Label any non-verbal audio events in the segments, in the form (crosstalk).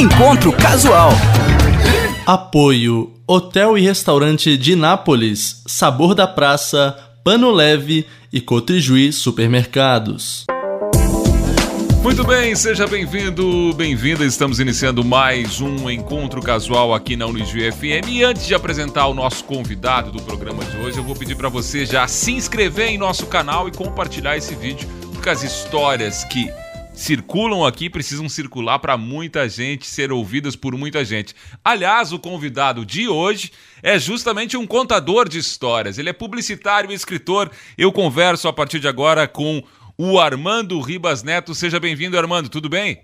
Encontro Casual. Apoio: Hotel e Restaurante de Nápoles, Sabor da Praça, Pano Leve e Cotrijuí Supermercados. Muito bem, seja bem-vindo, bem-vinda. Estamos iniciando mais um encontro casual aqui na Unijuí FM. E antes de apresentar o nosso convidado do programa de hoje, eu vou pedir para você já se inscrever em nosso canal e compartilhar esse vídeo, porque as histórias que circulam aqui precisam circular para muita gente, ser ouvidas por muita gente. Aliás, o convidado de hoje é justamente um contador de histórias. Ele é publicitário e escritor. Eu converso a partir de agora com o Armando Ribas Neto. Seja bem-vindo, Armando, tudo bem?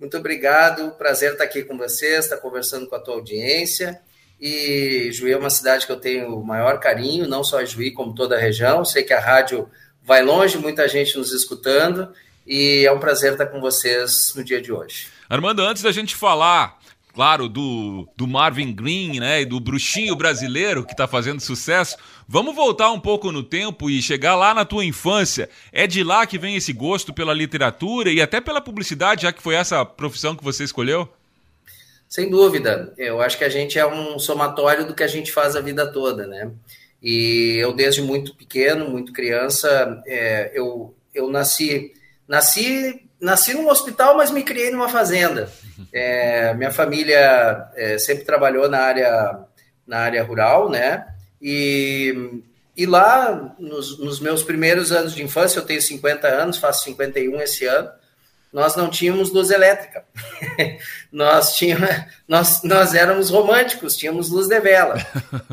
Muito obrigado, prazer estar aqui com vocês, estar conversando com a tua audiência. E Juí é uma cidade que eu tenho o maior carinho, não só a Juí, como toda a região. Sei que a rádio vai longe, muita gente nos escutando, e é um prazer estar com vocês no dia de hoje. Armando, antes da gente falar claro, do, do Marvin Green, né, e do bruxinho brasileiro que está fazendo sucesso. Vamos voltar um pouco no tempo e chegar lá na tua infância. É de lá que vem esse gosto pela literatura e até pela publicidade, já que foi essa profissão que você escolheu? Sem dúvida. Eu acho que a gente é um somatório do que a gente faz a vida toda, né? E eu, desde muito pequeno, muito criança, é, eu, eu nasci, nasci nasci num hospital, mas me criei numa fazenda. É, minha família é, sempre trabalhou na área, na área rural, né? E, e lá, nos, nos, meus primeiros anos de infância, eu tenho 50 anos, faço 51 esse ano, nós não tínhamos luz elétrica. (laughs) nós, tínhamos, nós, nós éramos românticos, tínhamos luz de vela.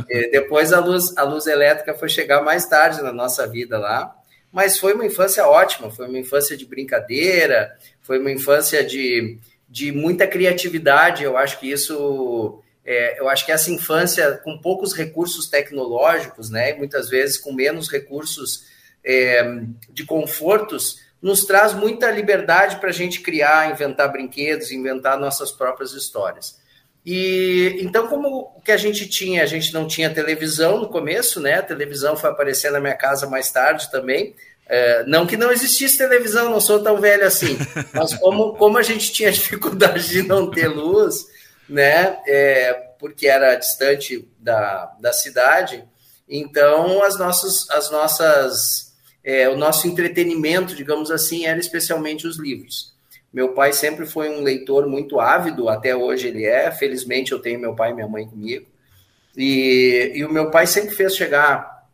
E (laughs) depois a luz, a luz elétrica foi chegar mais tarde na nossa vida lá mas foi uma infância ótima, foi uma infância de brincadeira, foi uma infância de, de muita criatividade. Eu acho que isso, é, eu acho que essa infância com poucos recursos tecnológicos, né, muitas vezes com menos recursos é, de confortos, nos traz muita liberdade para a gente criar, inventar brinquedos, inventar nossas próprias histórias. E então, como o que a gente tinha, a gente não tinha televisão no começo, né? A televisão foi aparecer na minha casa mais tarde também. É, não que não existisse televisão, não sou tão velho assim, (laughs) mas como, como a gente tinha dificuldade de não ter luz, né? É, porque era distante da, da cidade, então as nossas, as nossas é, o nosso entretenimento, digamos assim, era especialmente os livros. Meu pai sempre foi um leitor muito ávido, até hoje ele é. Felizmente eu tenho meu pai e minha mãe comigo. E, e o meu pai sempre fez chegar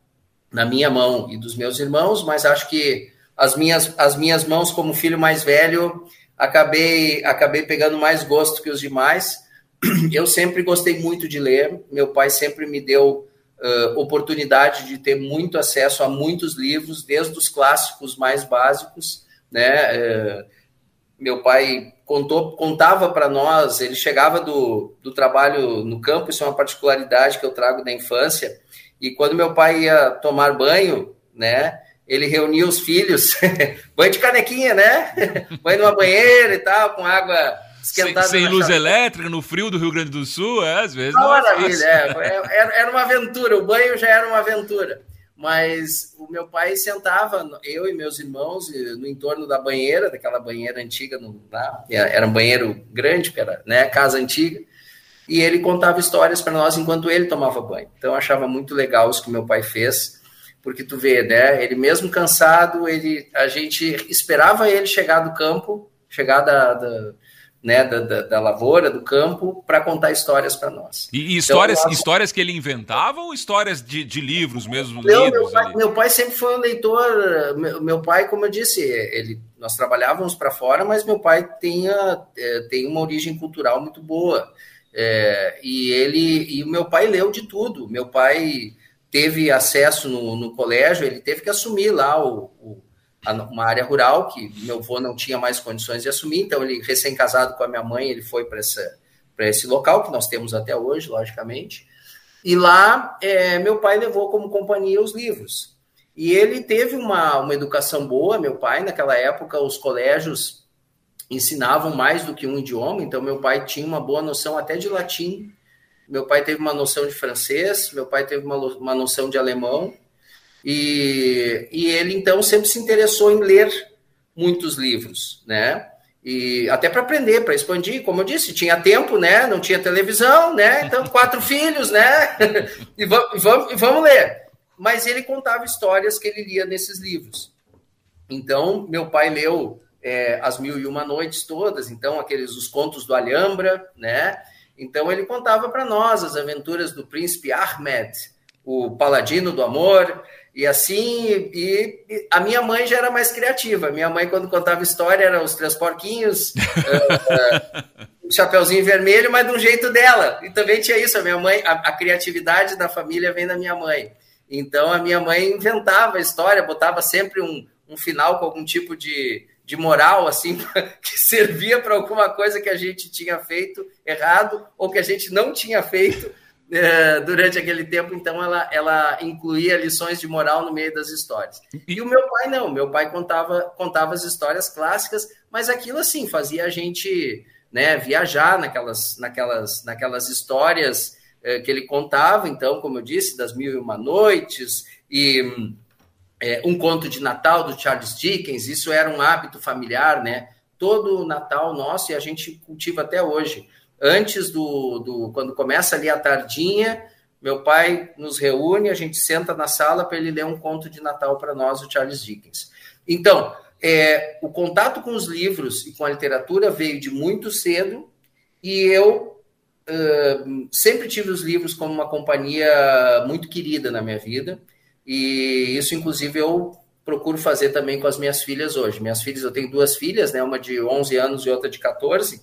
na minha mão e dos meus irmãos, mas acho que as minhas, as minhas mãos, como filho mais velho, acabei, acabei pegando mais gosto que os demais. (clears throat) Eu sempre gostei muito de ler. Meu pai sempre me deu uh, oportunidade de ter muito acesso a muitos livros, desde os clássicos mais básicos, né? Uh, meu pai contou, contava para nós, ele chegava do, do trabalho no campo, isso é uma particularidade que eu trago da infância, e quando meu pai ia tomar banho, né, ele reunia os filhos, (laughs) banho de canequinha, né, (laughs) banho numa banheira e tal, com água esquentada. Sem, sem luz chave. elétrica, no frio do Rio Grande do Sul, é, às vezes não, não é Maravilha, é, era, era uma aventura, o banho já era uma aventura mas o meu pai sentava, eu e meus irmãos, no entorno da banheira, daquela banheira antiga, no, lá, era um banheiro grande, era né, casa antiga, e ele contava histórias para nós enquanto ele tomava banho. Então eu achava muito legal isso que meu pai fez, porque tu vê, né, ele mesmo cansado, ele, a gente esperava ele chegar do campo, chegar da, da né, da, da, da, lavoura, do campo, para contar histórias para nós. E, e histórias, então, histórias que ele inventava ou histórias de, de livros mesmo? Não, meu, pai, meu, pai, sempre foi um leitor. Meu, meu pai, como eu disse, ele, nós trabalhávamos para fora, mas meu pai tinha, é, tem uma origem cultural muito boa. É, e ele e o meu pai leu de tudo. Meu pai teve acesso no, no colégio, ele teve que assumir lá o, o uma área rural que meu avô não tinha mais condições de assumir, então ele, recém-casado com a minha mãe, ele foi para esse local, que nós temos até hoje, logicamente, e lá é, meu pai levou como companhia os livros. E ele teve uma, uma educação boa, meu pai, naquela época, os colégios ensinavam mais do que um idioma, então meu pai tinha uma boa noção até de latim, meu pai teve uma noção de francês, meu pai teve uma, uma noção de alemão, e, e ele então sempre se interessou em ler muitos livros, né? E até para aprender, para expandir, como eu disse, tinha tempo, né? Não tinha televisão, né? Então, quatro (laughs) filhos, né? (laughs) e, vamos, vamos, vamos ler. Mas ele contava histórias que ele lia nesses livros. Então, meu pai leu é, As Mil e Uma Noites todas, então, aqueles os contos do Alhambra, né? Então, ele contava para nós as aventuras do príncipe Ahmed, o paladino do amor, e assim, e, e, a minha mãe já era mais criativa. Minha mãe, quando contava história, era os três porquinhos, uh, (laughs) uh, chapeuzinho vermelho, mas de um jeito dela. E também tinha isso, a minha mãe, a, a, criatividade da família vem da minha mãe. Então a minha mãe inventava a história, botava sempre um, um final com algum tipo de, de moral, assim, (laughs) que servia para alguma coisa que a gente tinha feito errado ou que a gente não tinha feito durante aquele tempo, então ela, ela incluía lições de moral no meio das histórias. E o meu pai não, meu pai contava, contava as histórias clássicas, mas aquilo assim fazia a gente né, viajar naquelas, naquelas, naquelas histórias é, que ele contava, então, como eu disse, das Mil e Uma Noites e é, um conto de Natal do Charles Dickens, isso era um hábito familiar, né? Todo Natal nosso e a gente cultiva até hoje antes do, do quando começa ali a tardinha, meu pai nos reúne, a gente senta na sala para ele ler um conto de Natal para nós, o Charles Dickens. Então, é, o contato com os livros e com a literatura veio de muito cedo e eu uh, sempre tive os livros como uma companhia muito querida na minha vida e isso, inclusive, eu procuro fazer também com as minhas filhas hoje. Minhas filhas, eu tenho duas filhas, né, uma de 11 anos e outra de 14,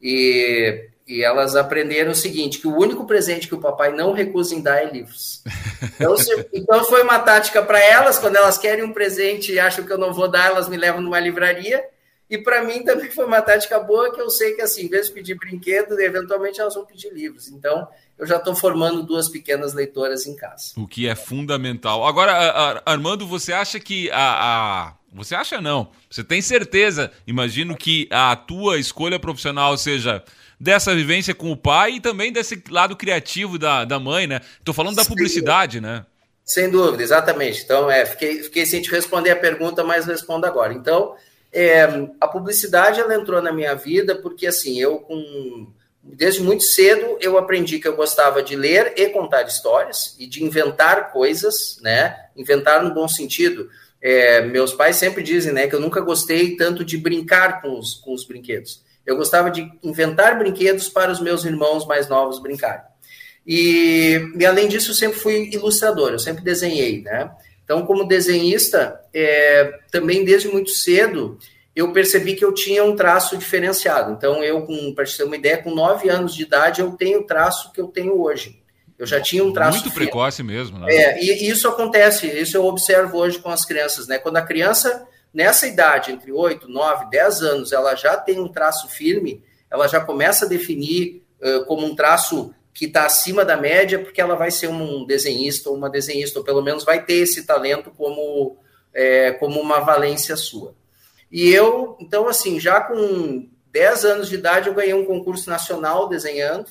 e e elas aprenderam o seguinte: que o único presente que o papai não recusa em dar é livros. (laughs) Então, se, então foi uma tática para elas, quando elas querem um presente e acham que eu não vou dar, elas me levam numa livraria. E para mim também foi uma tática boa, que eu sei que assim, em vez de pedir brinquedo, eventualmente elas vão pedir livros. Então, eu já estou formando duas pequenas leitoras em casa. O que é fundamental. Agora, Armando, você acha que a, a... Você acha não? Você tem certeza? Imagino que a tua escolha profissional seja dessa vivência com o pai e também desse lado criativo da, da mãe, né? Estou falando da publicidade, né? Sem dúvida, exatamente. Então, é, fiquei, fiquei sem te responder a pergunta, mas respondo agora. Então, é, a publicidade ela entrou na minha vida porque assim, eu com desde muito cedo eu aprendi que eu gostava de ler e contar histórias e de inventar coisas, né? Inventar no bom sentido. É, meus pais sempre dizem, né, que eu nunca gostei tanto de brincar com os, com os brinquedos. Eu gostava de inventar brinquedos para os meus irmãos mais novos brincarem. E, e além disso, eu sempre fui ilustrador, eu sempre desenhei, né? Então, como desenhista, é, também desde muito cedo, eu percebi que eu tinha um traço diferenciado. Então, eu, para te ter uma ideia, com nove anos de idade, eu tenho o traço que eu tenho hoje. Eu já tinha um traço. Muito precoce mesmo, né? É, e isso acontece, isso eu observo hoje com as crianças, né? Quando a criança nessa idade, entre 8, 9, 10 anos, ela já tem um traço firme, ela já começa a definir uh, como um traço que está acima da média, porque ela vai ser um desenhista ou uma desenhista, ou pelo menos vai ter esse talento como, é, como uma valência sua. E eu, então, assim, já com 10 anos de idade, eu ganhei um concurso nacional desenhando.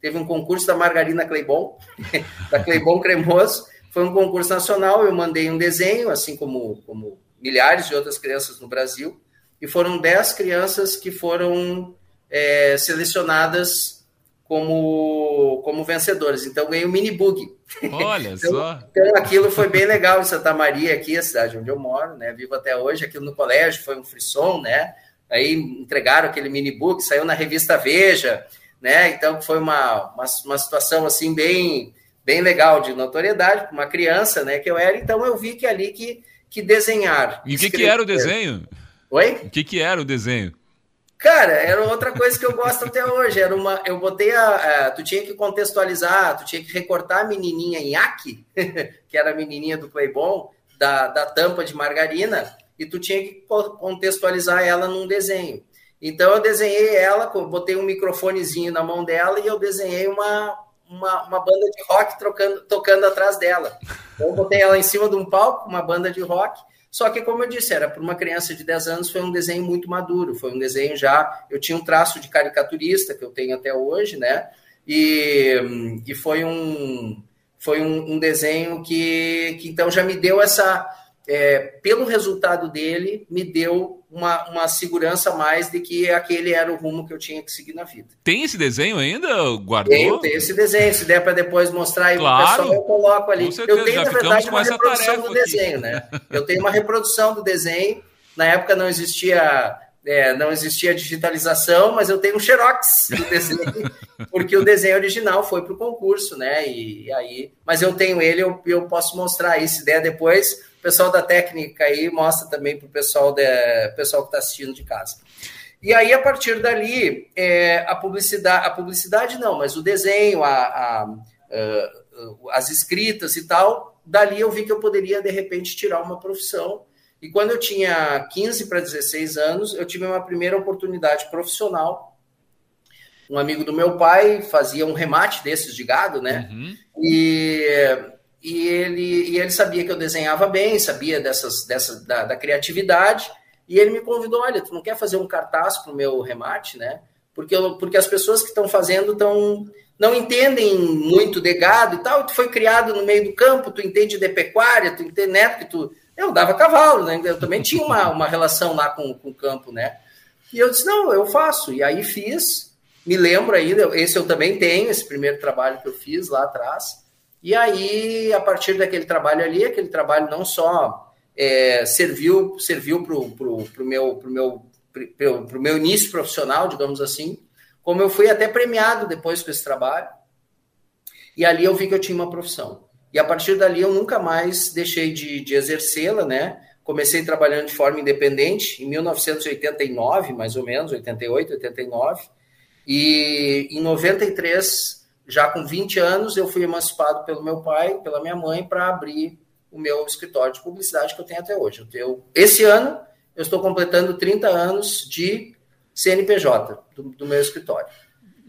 Teve um concurso da Margarina Cleibon, (laughs) da Cleibon Cremoso. Foi um concurso nacional, eu mandei um desenho, assim como, como milhares de outras crianças no Brasil, e foram 10 crianças que foram é, selecionadas como, como vencedoras. Então, ganhei o um mini bug. Olha (laughs) então, só. Então, aquilo foi bem legal em Santa Maria, aqui, a cidade onde eu moro, né? Vivo até hoje. Aquilo no colégio foi um frisson, né? Aí entregaram aquele mini book, saiu na revista Veja, né? Então, foi uma, uma, uma situação, assim, bem, bem legal de notoriedade para uma criança, né? Que eu era. Então, eu vi que ali que que desenhar. E o que, que era o desenho? Oi? O que, que era o desenho? Cara, era outra coisa que eu gosto até hoje. Era uma, eu botei a, a, tu tinha que contextualizar, tu tinha que recortar a menininha Nhaki, (laughs) que era a menininha do Playbon, da, da tampa de margarina, e tu tinha que contextualizar ela num desenho. Então eu desenhei ela, botei um microfonezinho na mão dela e eu desenhei uma, uma, uma banda de rock trocando, tocando atrás dela. Então, eu botei ela em cima de um palco, uma banda de rock. Só que, como eu disse, era para uma criança de 10 anos, foi um desenho muito maduro. Foi um desenho já. Eu tinha um traço de caricaturista, que eu tenho até hoje, né? E, e foi um, foi um, um desenho que, que, então, já me deu essa. É, pelo resultado dele, me deu uma, uma segurança a mais de que aquele era o rumo que eu tinha que seguir na vida. Tem esse desenho ainda? Guardou? Tenho, tenho esse desenho. Se der para depois mostrar aí claro, pessoal, eu coloco ali. Eu tenho, na verdade, uma reprodução do desenho, né? (laughs) Eu tenho uma reprodução do desenho. Na época não existia. É, não existia digitalização, mas eu tenho um xerox do (laughs) desenho, porque o desenho original foi para o concurso, né? E, e, aí, mas eu tenho ele, eu, eu posso mostrar aí, se der depois, pessoal da técnica aí mostra também para o pessoal, pessoal que está assistindo de casa. E aí, a partir dali, é, a publicidade, a publicidade não, mas o desenho, a, a, a, as escritas e tal, dali eu vi que eu poderia, de repente, tirar uma profissão. E quando eu tinha 15 para 16 anos, eu tive uma primeira oportunidade profissional. Um amigo do meu pai fazia um remate desses de gado, né? Uhum. E e ele, e ele sabia que eu desenhava bem, sabia dessas, dessa, da, da criatividade, e ele me convidou, olha, tu não quer fazer um cartaz para o meu remate, né? Porque, eu, porque as pessoas que estão fazendo tão, não entendem muito de gado e tal, tu foi criado no meio do campo, tu entende de pecuária, tu entende, né? Porque tu, eu dava cavalo, né? Eu também tinha uma, uma relação lá com, com o campo, né? E eu disse, não, eu faço. E aí fiz, me lembro ainda, esse eu também tenho, esse primeiro trabalho que eu fiz lá atrás. E aí, a partir daquele trabalho ali, aquele trabalho não só é, serviu serviu para o pro, pro meu, pro meu, pro, pro meu início profissional, digamos assim, como eu fui até premiado depois com esse trabalho. E ali eu vi que eu tinha uma profissão. E a partir dali eu nunca mais deixei de, de exercê-la, né? Comecei trabalhando de forma independente em 1989, mais ou menos, 88, 89. E em 93 já com 20 anos, eu fui emancipado pelo meu pai, pela minha mãe, para abrir o meu escritório de publicidade que eu tenho até hoje. Eu tenho, esse ano, eu estou completando 30 anos de CNPJ do, do meu escritório.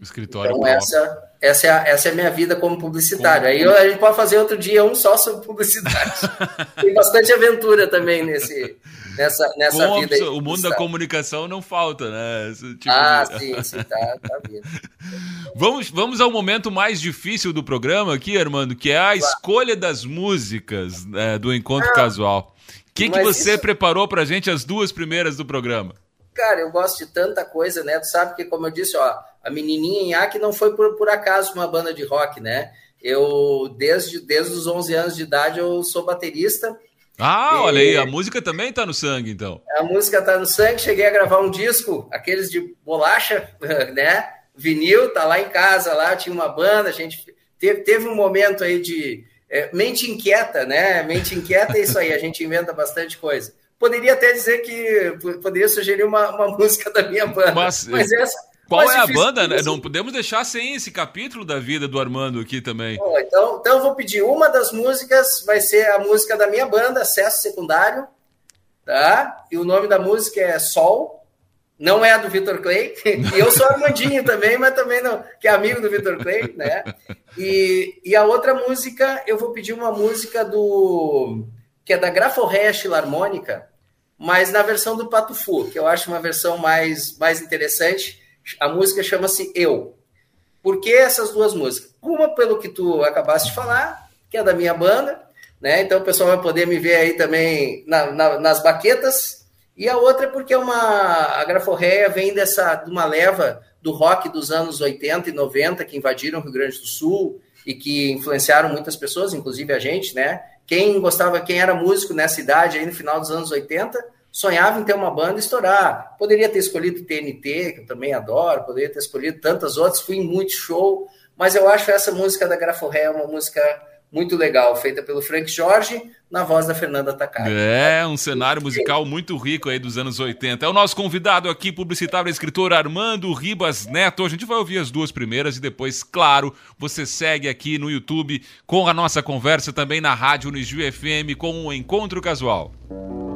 Escritório então, essa, essa, é a, essa é a minha vida como publicitário. Como... Aí a gente pode fazer outro dia um só sobre publicidade. (laughs) Tem bastante aventura também nesse, nessa, nessa Com vida. O mundo da comunicação não falta, né? Tipo ah, de... sim, sim, tá, tá vindo. (laughs) vamos, vamos ao momento mais difícil do programa aqui, Armando, que é a escolha das músicas né, do Encontro ah, Casual. O que, que você isso... preparou pra gente as duas primeiras do programa? Cara, eu gosto de tanta coisa, né? Tu sabe que, como eu disse, ó, a Menininha em Iaque não foi por, por acaso uma banda de rock, né? Eu, desde, desde os 11 anos de idade, eu sou baterista. Ah, e... olha aí, a música também tá no sangue, então. A música tá no sangue, cheguei a gravar um disco, aqueles de bolacha, (laughs) né? Vinil, tá lá em casa, lá tinha uma banda, a gente teve, teve um momento aí de é, mente inquieta, né? Mente inquieta é isso aí, a gente inventa bastante coisa poderia até dizer que poderia sugerir uma, uma (laughs) música da minha banda. Mas, mas essa. Qual é a banda? Né? Não podemos deixar sem esse capítulo da vida do Armando aqui também. Bom, então, então eu vou pedir uma das músicas, vai ser a música da minha banda, Acesso Secundário, tá? E o nome da música é Sol. Não é a do Vitor Clay, (laughs) e eu sou Armandinho também, mas também não, que é amigo do Vitor Clay, né? E, e a outra música, eu vou pedir uma música do que é da Graforreia Filarmônica, mas na versão do Pato Fu, que eu acho uma versão mais, mais interessante. A música chama-se Eu. Por que essas duas músicas? Uma, pelo que tu acabaste de falar, que é da minha banda, né? Então o pessoal vai poder me ver aí também na, na, nas baquetas. E a outra é porque é uma, a Graforreia vem dessa, de uma leva do rock dos anos 80 e 90 que invadiram o Rio Grande do Sul e que influenciaram muitas pessoas, inclusive a gente, né? Quem gostava, quem era músico nessa idade, aí no final dos anos 80, sonhava em ter uma banda e estourar. Poderia ter escolhido TNT, que eu também adoro, poderia ter escolhido tantas outras, fui em muito show, mas eu acho essa música da Graforré uma música muito legal, feita pelo Frank Jorge, na voz da Fernanda Takari. É, um cenário musical muito rico aí dos anos 80. É o nosso convidado aqui, publicitário escritor Armando Ribas Neto. A gente vai ouvir as duas primeiras e depois, claro, você segue aqui no YouTube com a nossa conversa também na Rádio Unijuí FM com o um Encontro Casual. uma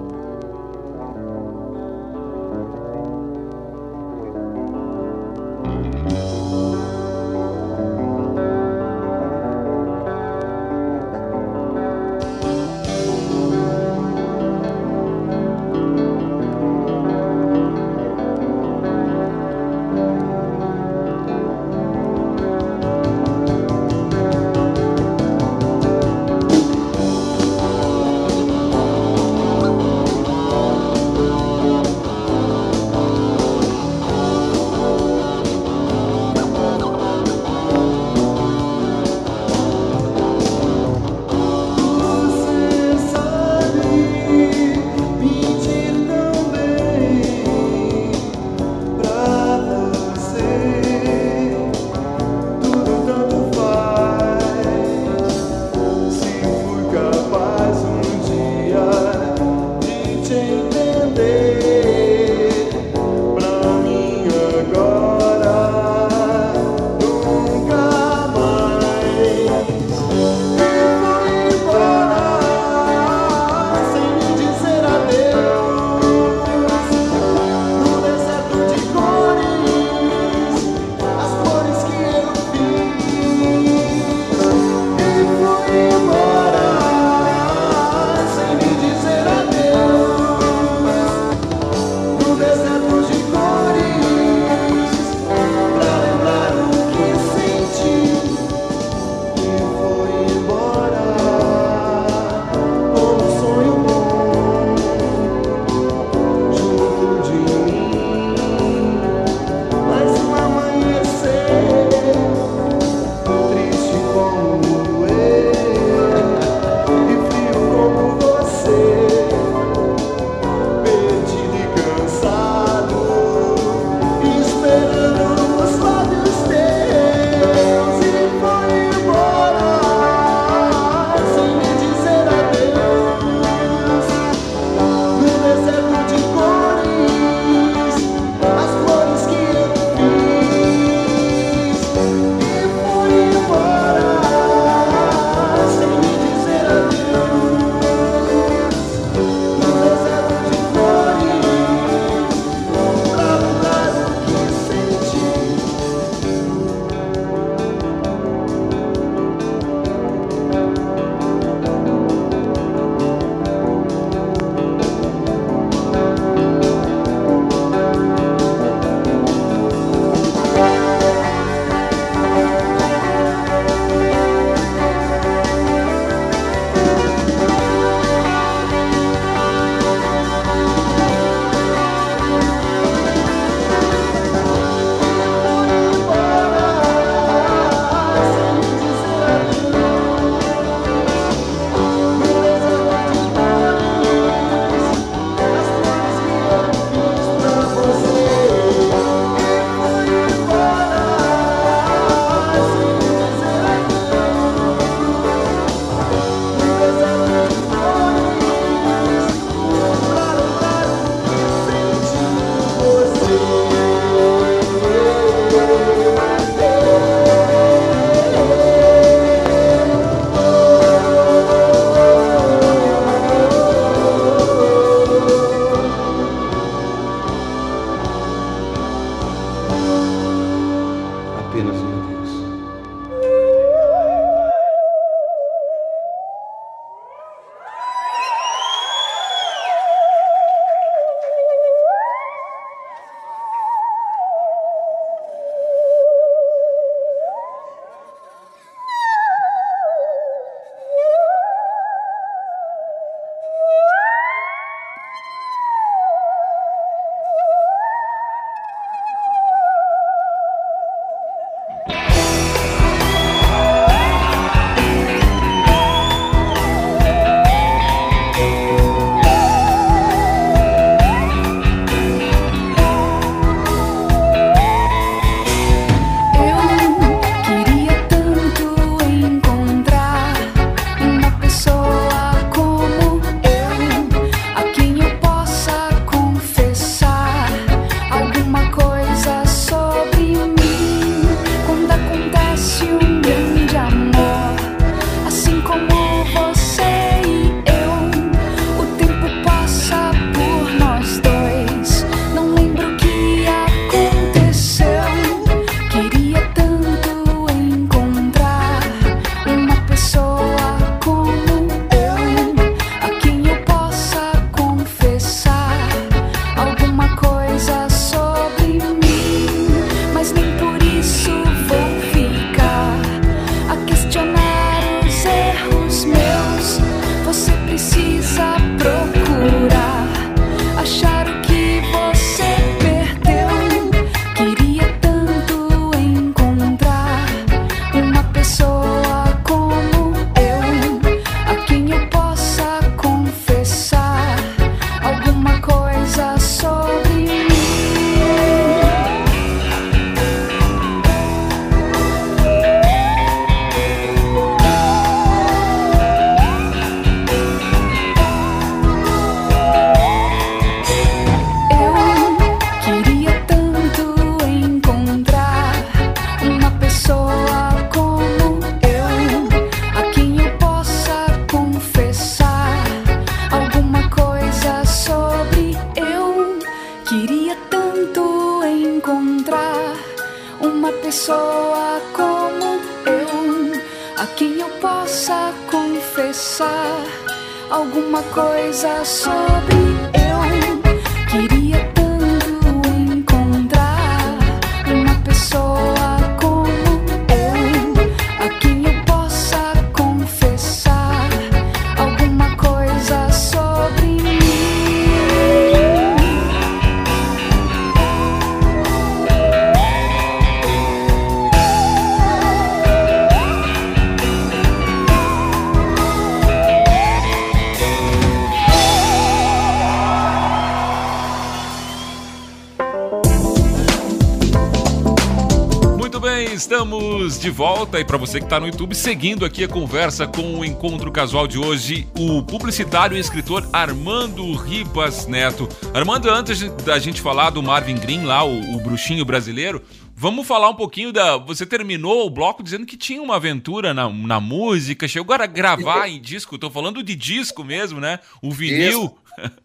você que está no YouTube, seguindo aqui a conversa com o encontro casual de hoje, o publicitário e escritor Armando Ribas Neto. Armando, antes da gente falar do Marvin Green lá, o, o bruxinho brasileiro, Vamos falar um pouquinho da. Você terminou o bloco dizendo que tinha uma aventura na, na música, chegou a gravar em disco. Estou falando de disco mesmo, né? O vinil.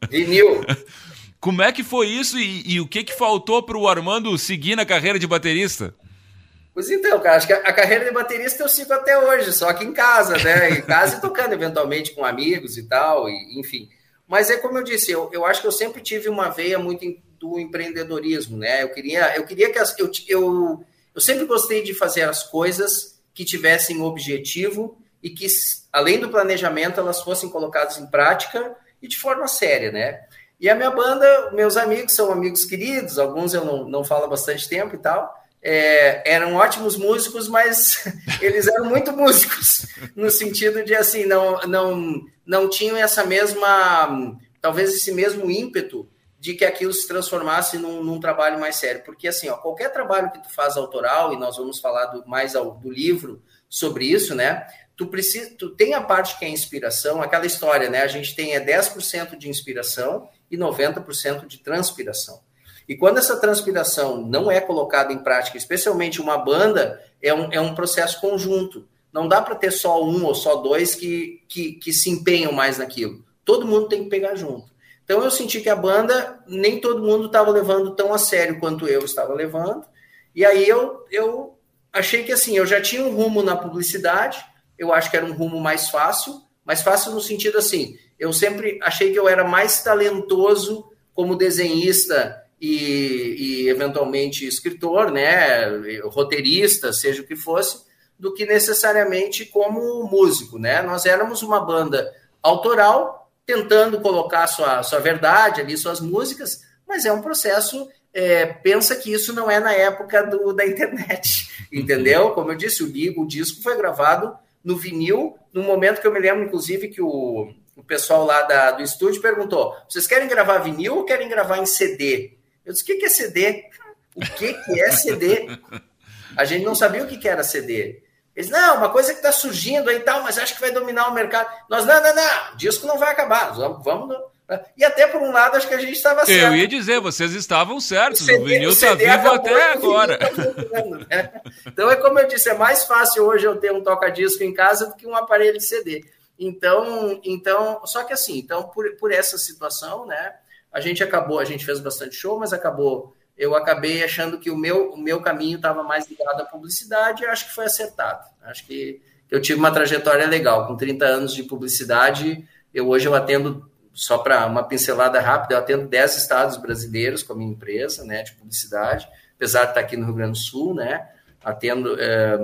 Vinil. (laughs) Como é que foi isso e, e o que, que faltou para o Armando seguir na carreira de baterista? Pois então, cara, acho que a, carreira de baterista eu sigo até hoje, só que em casa, né? Em casa e tocando eventualmente com amigos e tal, e, enfim. Mas é como eu disse, eu, eu acho que eu sempre tive uma veia muito do empreendedorismo, né? Eu queria, eu queria que as, eu, eu, eu sempre gostei de fazer as coisas que tivessem objetivo e que, além do planejamento, elas fossem colocadas em prática e de forma séria, né? E a minha banda, meus amigos são amigos queridos, alguns eu não, não falo há bastante tempo e tal, é, eram ótimos músicos, mas (laughs) eles eram muito músicos, (laughs) no sentido de assim, não, não, não tinham essa mesma, talvez esse mesmo ímpeto de que aquilo se transformasse num, num, trabalho mais sério. Porque assim, ó, qualquer trabalho que tu faz autoral, e nós vamos falar do, mais ao, do livro sobre isso, né? Tu, precisa, tu tem a parte que é inspiração, aquela história, né? A gente tem é 10% de inspiração e 90% de transpiração. E quando essa transpiração não é colocada em prática, especialmente uma banda, é um, é um processo conjunto. Não dá para ter só um ou só dois que, que, que se empenham mais naquilo. Todo mundo tem que pegar junto. Então eu senti que a banda, nem todo mundo estava levando tão a sério quanto eu estava levando. E aí eu, eu achei que assim, eu já tinha um rumo na publicidade, eu acho que era um rumo mais fácil, mais fácil no sentido assim, eu sempre achei que eu era mais talentoso como desenhista e, e eventualmente escritor, né, roteirista, seja o que fosse, do que necessariamente como músico, né? Nós éramos uma banda autoral, tentando colocar sua, sua verdade ali, suas músicas, mas é um processo. É, pensa que isso não é na época do, da internet, (laughs) entendeu? Como eu disse, o, o disco foi gravado no vinil, no momento que eu me lembro, inclusive, que o, o pessoal lá da, do estúdio perguntou: vocês querem gravar vinil ou querem gravar em CD? Eu disse, o que é CD? O que é CD? A gente não sabia o que era CD. Eles, não, uma coisa que está surgindo aí e tal, mas acho que vai dominar o mercado. Nós, não, não, não, disco não vai acabar, vamos, vamos e até por um lado, acho que a gente estava certo. Eu ia dizer, vocês estavam certos, o, CD, o vinil está vivo até agora. Tá né? Então é como eu disse, é mais fácil hoje eu ter um toca-disco em casa do que um aparelho de CD. Então, então, só que assim, então por, por essa situação, né, a gente acabou, a gente fez bastante show, mas acabou, eu acabei achando que o meu, o meu caminho estava mais ligado à publicidade e acho que foi acertado. Acho que eu tive uma trajetória legal. Com 30 anos de publicidade, eu hoje eu atendo, só para uma pincelada rápida, eu atendo 10 estados brasileiros com a minha empresa né, de publicidade, apesar de estar aqui no Rio Grande do Sul, né? Atendo. É,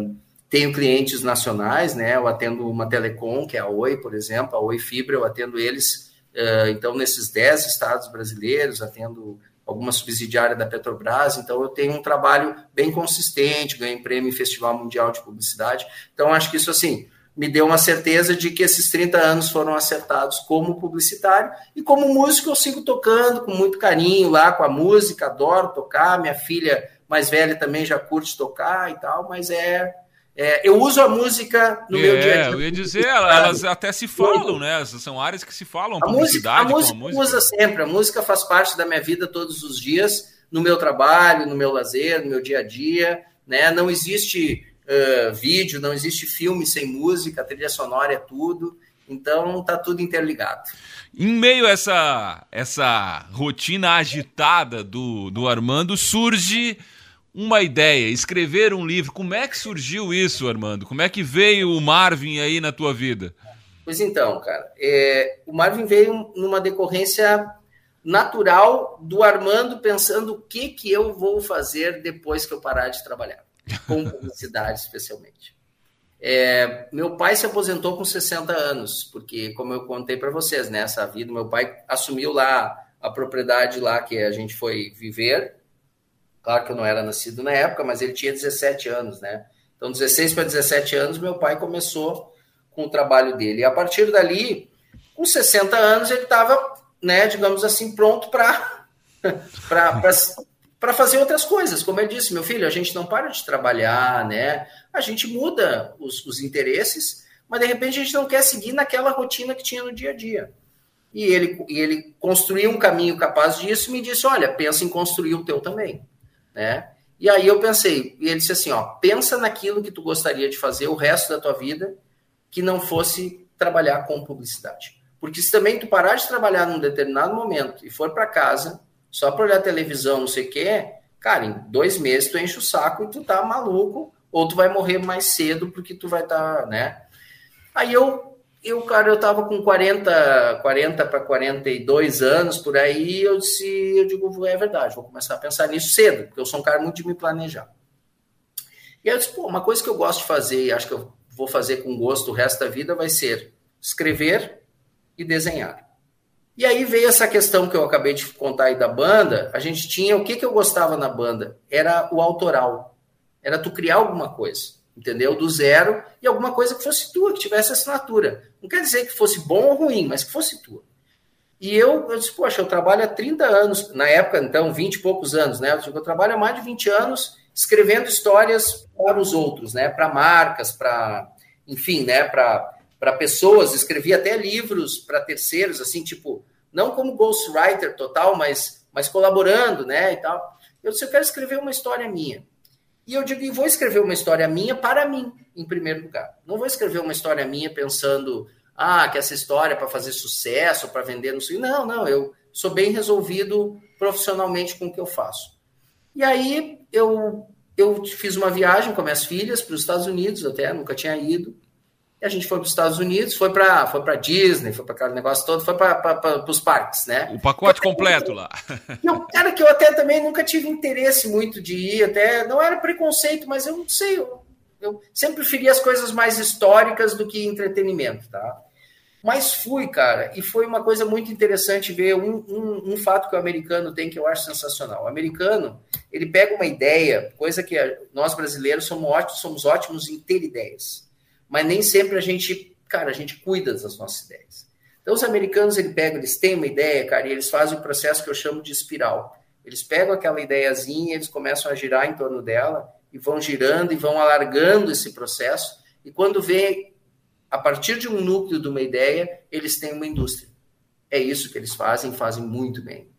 tenho clientes nacionais, né? Eu atendo uma telecom, que é a Oi, por exemplo, a Oi Fibra, eu atendo eles então, nesses 10 estados brasileiros, atendo alguma subsidiária da Petrobras, então eu tenho um trabalho bem consistente, ganhei prêmio em Festival Mundial de Publicidade. Então, acho que isso, assim, me deu uma certeza de que esses 30 anos foram acertados como publicitário e como músico eu sigo tocando com muito carinho lá com a música, adoro tocar, minha filha mais velha também já curte tocar e tal, mas é é, eu uso a música no é, meu dia a dia. Eu ia dizer, elas até se falam, né? São áreas que se falam, a música, a música, a música usa sempre, a música faz parte da minha vida todos os dias, no meu trabalho, no meu lazer, no meu dia a dia, né? Não existe uh, vídeo, não existe filme sem música, a trilha sonora é tudo, então tá tudo interligado. Em meio a essa, essa rotina agitada do, do Armando, surge uma ideia, escrever um livro. Como é que surgiu isso, Armando? Como é que veio o Marvin aí na tua vida? Pois então, cara, é, o Marvin veio numa decorrência natural do Armando pensando o que, que eu vou fazer depois que eu parar de trabalhar, com publicidade (laughs) especialmente. É, meu pai se aposentou com 60 anos, porque, como eu contei para vocês, nessa né, vida, meu pai assumiu lá a propriedade lá que a gente foi viver. Claro que eu não era nascido na época, mas ele tinha 17 anos, né? Então, 16 para 17 anos, meu pai começou com o trabalho dele. E a partir dali, com 60 anos, ele estava, né, digamos assim, pronto para (laughs) para fazer outras coisas. Como ele disse, meu filho, a gente não para de trabalhar, né? A gente muda os, os interesses, mas de repente a gente não quer seguir naquela rotina que tinha no dia a dia. E ele, e ele construiu um caminho capaz disso e me disse: Olha, pensa em construir o teu também. Né? E aí eu pensei, e ele disse assim: ó, pensa naquilo que tu gostaria de fazer o resto da tua vida que não fosse trabalhar com publicidade. Porque se também tu parar de trabalhar num determinado momento e for para casa só para olhar televisão, não sei o quê, cara, em dois meses tu enche o saco e tu tá maluco, ou tu vai morrer mais cedo porque tu vai estar, tá, né? Aí eu, eu, cara, eu tava com 40, 40 para 42 anos por aí, eu disse, eu digo, é verdade, vou começar a pensar nisso cedo, porque eu sou um cara muito de me planejar. E aí eu disse, pô, uma coisa que eu gosto de fazer e acho que eu vou fazer com gosto o resto da vida vai ser escrever e desenhar. E aí veio essa questão que eu acabei de contar aí da banda. A gente tinha o que, que eu gostava na banda? Era o autoral. Era tu criar alguma coisa, entendeu? Do zero e alguma coisa que fosse tua, que tivesse assinatura. Não quer dizer que fosse bom ou ruim, mas que fosse tua. E eu, eu disse, poxa, eu trabalho há 30 anos, na época, então, 20 e poucos anos, né? Eu, trabalho há mais de 20 anos escrevendo histórias para os outros, né? Para marcas, para, enfim, né? Para para pessoas, escrevi até livros para terceiros, assim, tipo, não como ghostwriter total, mas, mas colaborando, né, e tal. Eu disse, eu quero escrever uma história minha. E eu digo, e vou escrever uma história minha para mim, em primeiro lugar. Não vou escrever uma história minha pensando, ah, que essa história é para fazer sucesso, para vender, não sei. Não, não, eu sou bem resolvido profissionalmente com o que eu faço. E aí eu, eu fiz uma viagem com minhas filhas para os Estados Unidos, até nunca tinha ido. E a gente foi para os Estados Unidos, foi para foi para Disney, foi para aquele negócio todo, foi para os parques, né? O pacote completo lá. (laughs) Eu, cara, que eu até também nunca tive interesse muito de ir, até não era preconceito, mas eu não sei, eu, eu sempre preferi as coisas mais históricas do que entretenimento, tá? Mas fui, cara, e foi uma coisa muito interessante ver um, um, um, fato que o americano tem que eu acho sensacional. O americano, ele pega uma ideia, coisa que nós brasileiros somos ótimos, somos ótimos em ter ideias mas nem sempre a gente, cara, a gente cuida das nossas ideias. Então, os americanos, eles pegam, eles têm uma ideia, cara, e eles fazem um processo que eu chamo de espiral. Eles pegam aquela ideiazinha, eles começam a girar em torno dela, e vão girando e vão alargando esse processo, e quando vê, a partir de um núcleo de uma ideia, eles têm uma indústria. É isso que eles fazem, fazem muito bem.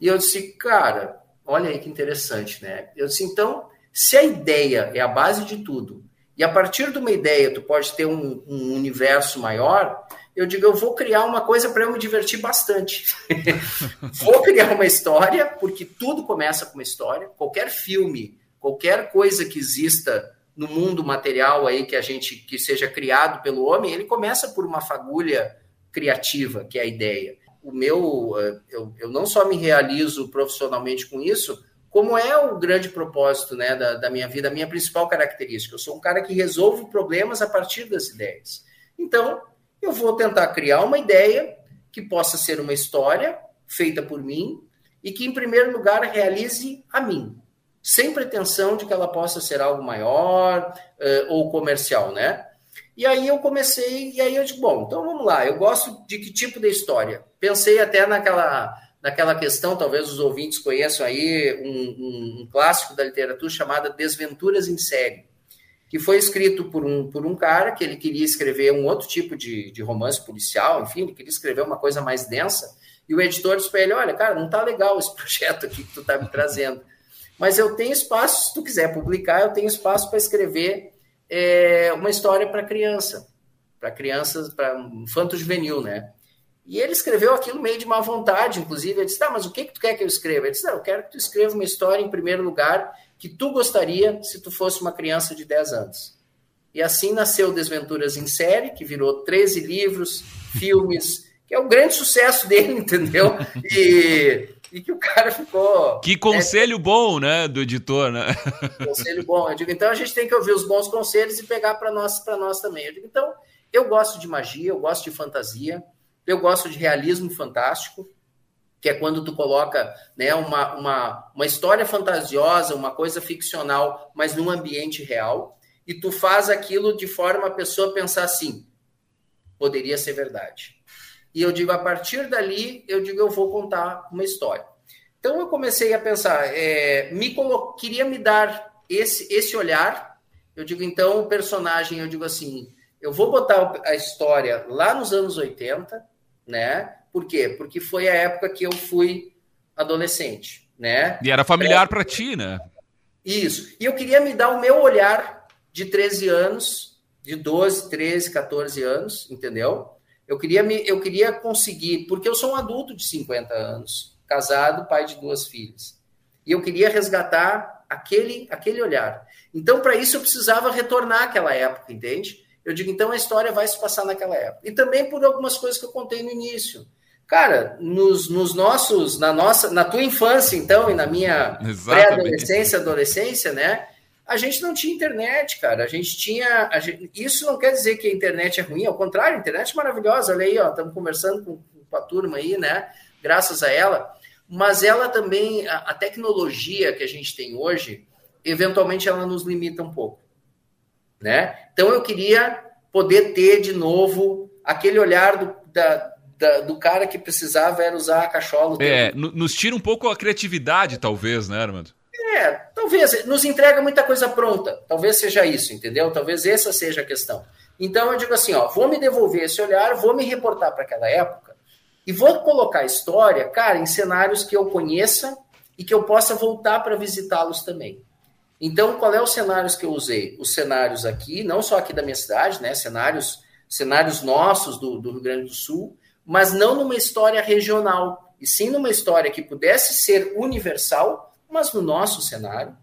E eu disse, cara, olha aí que interessante, né? Eu disse, então, se a ideia é a base de tudo, e a partir de uma ideia, tu pode ter um, um universo maior, eu digo, eu vou criar uma coisa para eu me divertir bastante. (laughs) vou criar uma história, porque tudo começa com uma história. Qualquer filme, qualquer coisa que exista no mundo material aí que a gente que seja criado pelo homem, ele começa por uma fagulha criativa, que é a ideia. O meu, eh, eu, eu não só me realizo profissionalmente com isso, como é o grande propósito né, da, da, minha vida, a minha principal característica. Eu sou um cara que resolve problemas a partir das ideias. Então, eu vou tentar criar uma ideia que possa ser uma história feita por mim e que, em primeiro lugar, realize a mim, sem pretensão de que ela possa ser algo maior uh, ou comercial, né? E aí eu comecei, e aí eu digo, bom, então vamos lá, eu gosto de que tipo de história? Pensei até naquela naquela questão, talvez os ouvintes conheçam aí um, um, um, clássico da literatura chamado Desventuras em Série, que foi escrito por um, por um cara que ele queria escrever um outro tipo de, de romance policial, enfim, ele queria escrever uma coisa mais densa, e o editor disse para ele, olha, cara, não tá legal esse (laughs) projeto aqui que tu tá me trazendo, mas eu tenho espaço, se tu quiser publicar, eu tenho espaço para escrever é, uma história para criança, para crianças, para infanto juvenil, né? E ele escreveu aquilo meio de má vontade, inclusive. Ele disse: Tá, mas o que, que tu quer que eu escreva? Ele disse: Não, eu quero que tu escreva uma história, em primeiro lugar, que tu gostaria se tu fosse uma criança de 10 anos. E assim nasceu Desventuras em Série, que virou 13 livros, filmes, que é um grande sucesso dele, (laughs) entendeu? E, e que o cara ficou. Que conselho né, bom, né, do editor, né? (laughs) Conselho bom. Eu digo, então a gente tem que ouvir os bons conselhos e pegar para nós, nós também. Eu digo, então, eu gosto de magia, eu gosto de fantasia, eu gosto de realismo fantástico, que é quando tu coloca né, uma, uma, uma história fantasiosa, uma coisa ficcional, mas num ambiente real, e tu faz aquilo de forma a pessoa pensar assim, poderia ser verdade. E eu digo, a partir dali, eu digo, eu vou contar uma história. Então eu comecei a pensar, é, me colo... queria me dar esse, esse olhar. Eu digo, então, o personagem, eu digo assim, eu vou botar a história lá nos anos 80, né? Por quê? Porque foi a época que eu fui adolescente, né? E era familiar para ti, né? Isso. E eu queria me dar o meu olhar de 13 anos, de 12, 13, 14 anos, entendeu? Eu queria me eu queria conseguir, porque eu sou um adulto de 50 anos, casado, pai de duas filhas. E eu queria resgatar aquele aquele olhar. Então, para isso eu precisava retornar àquela época, entende? Eu digo, então a história vai se passar naquela época. E também por algumas coisas que eu contei no início. Cara, nos, nos nossos, na nossa, na tua infância, então, e na minha pré-adolescência, adolescência, né? A gente não tinha internet, cara. A gente tinha. A gente, isso não quer dizer que a internet é ruim, ao contrário, a internet é maravilhosa. Olha aí, ó, estamos conversando com, com a turma aí, né? Graças a ela. Mas ela também, a, a tecnologia que a gente tem hoje, eventualmente ela nos limita um pouco né? Então eu queria poder ter de novo aquele olhar do, da, da, do cara que precisava era usar a cachola. É, nos tira um pouco a criatividade, talvez, né, Armando? É, talvez. Nos entrega muita coisa pronta. Talvez seja isso, entendeu? Talvez essa seja a questão. Então eu digo assim, ó, vou me devolver esse olhar, vou me reportar para aquela época e vou colocar a história, cara, em cenários que eu conheça e que eu possa voltar para visitá-los também. Então, qual é os cenários que eu usei? Os cenários aqui, não só aqui da minha cidade, né? Cenários, cenários nossos do, do Rio Grande do Sul, mas não numa história regional, e sim numa história que pudesse ser universal, mas no nosso cenário.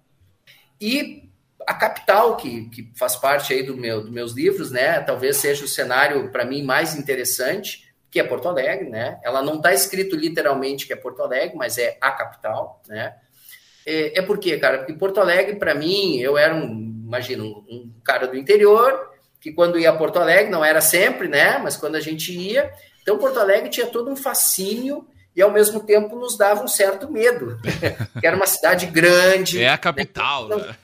E a capital, que, que faz parte aí do meu, dos meus livros, né? Talvez seja o cenário, para mim, mais interessante, que é Porto Alegre, né? Ela não está escrito literalmente que é Porto Alegre, mas é a capital, né? É, é por quê, cara? Porque Porto Alegre, para mim, eu era um, imagina, um, um, cara do interior, que quando ia a Porto Alegre, não era sempre, né? Mas quando a gente ia, então Porto Alegre tinha todo um fascínio e ao mesmo tempo nos dava um certo medo, que era uma cidade grande. É a capital. Né?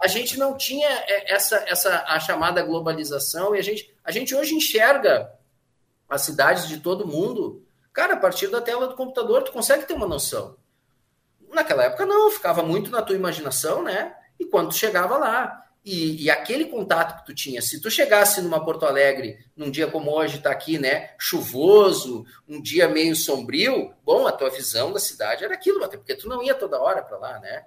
a gente não tinha é, essa, essa a chamada globalização e a gente, a gente hoje enxerga as cidades de todo mundo, cara, a partir da tela do computador, tu consegue ter uma noção. Naquela época não, ficava muito na tua imaginação, né? E quando chegava lá, e, e, aquele contato que tu tinha, se tu chegasse numa Porto Alegre num dia como hoje tá aqui, né, chuvoso, um dia meio sombrio, bom, a tua visão da cidade era aquilo, até porque tu não ia toda hora para lá, né?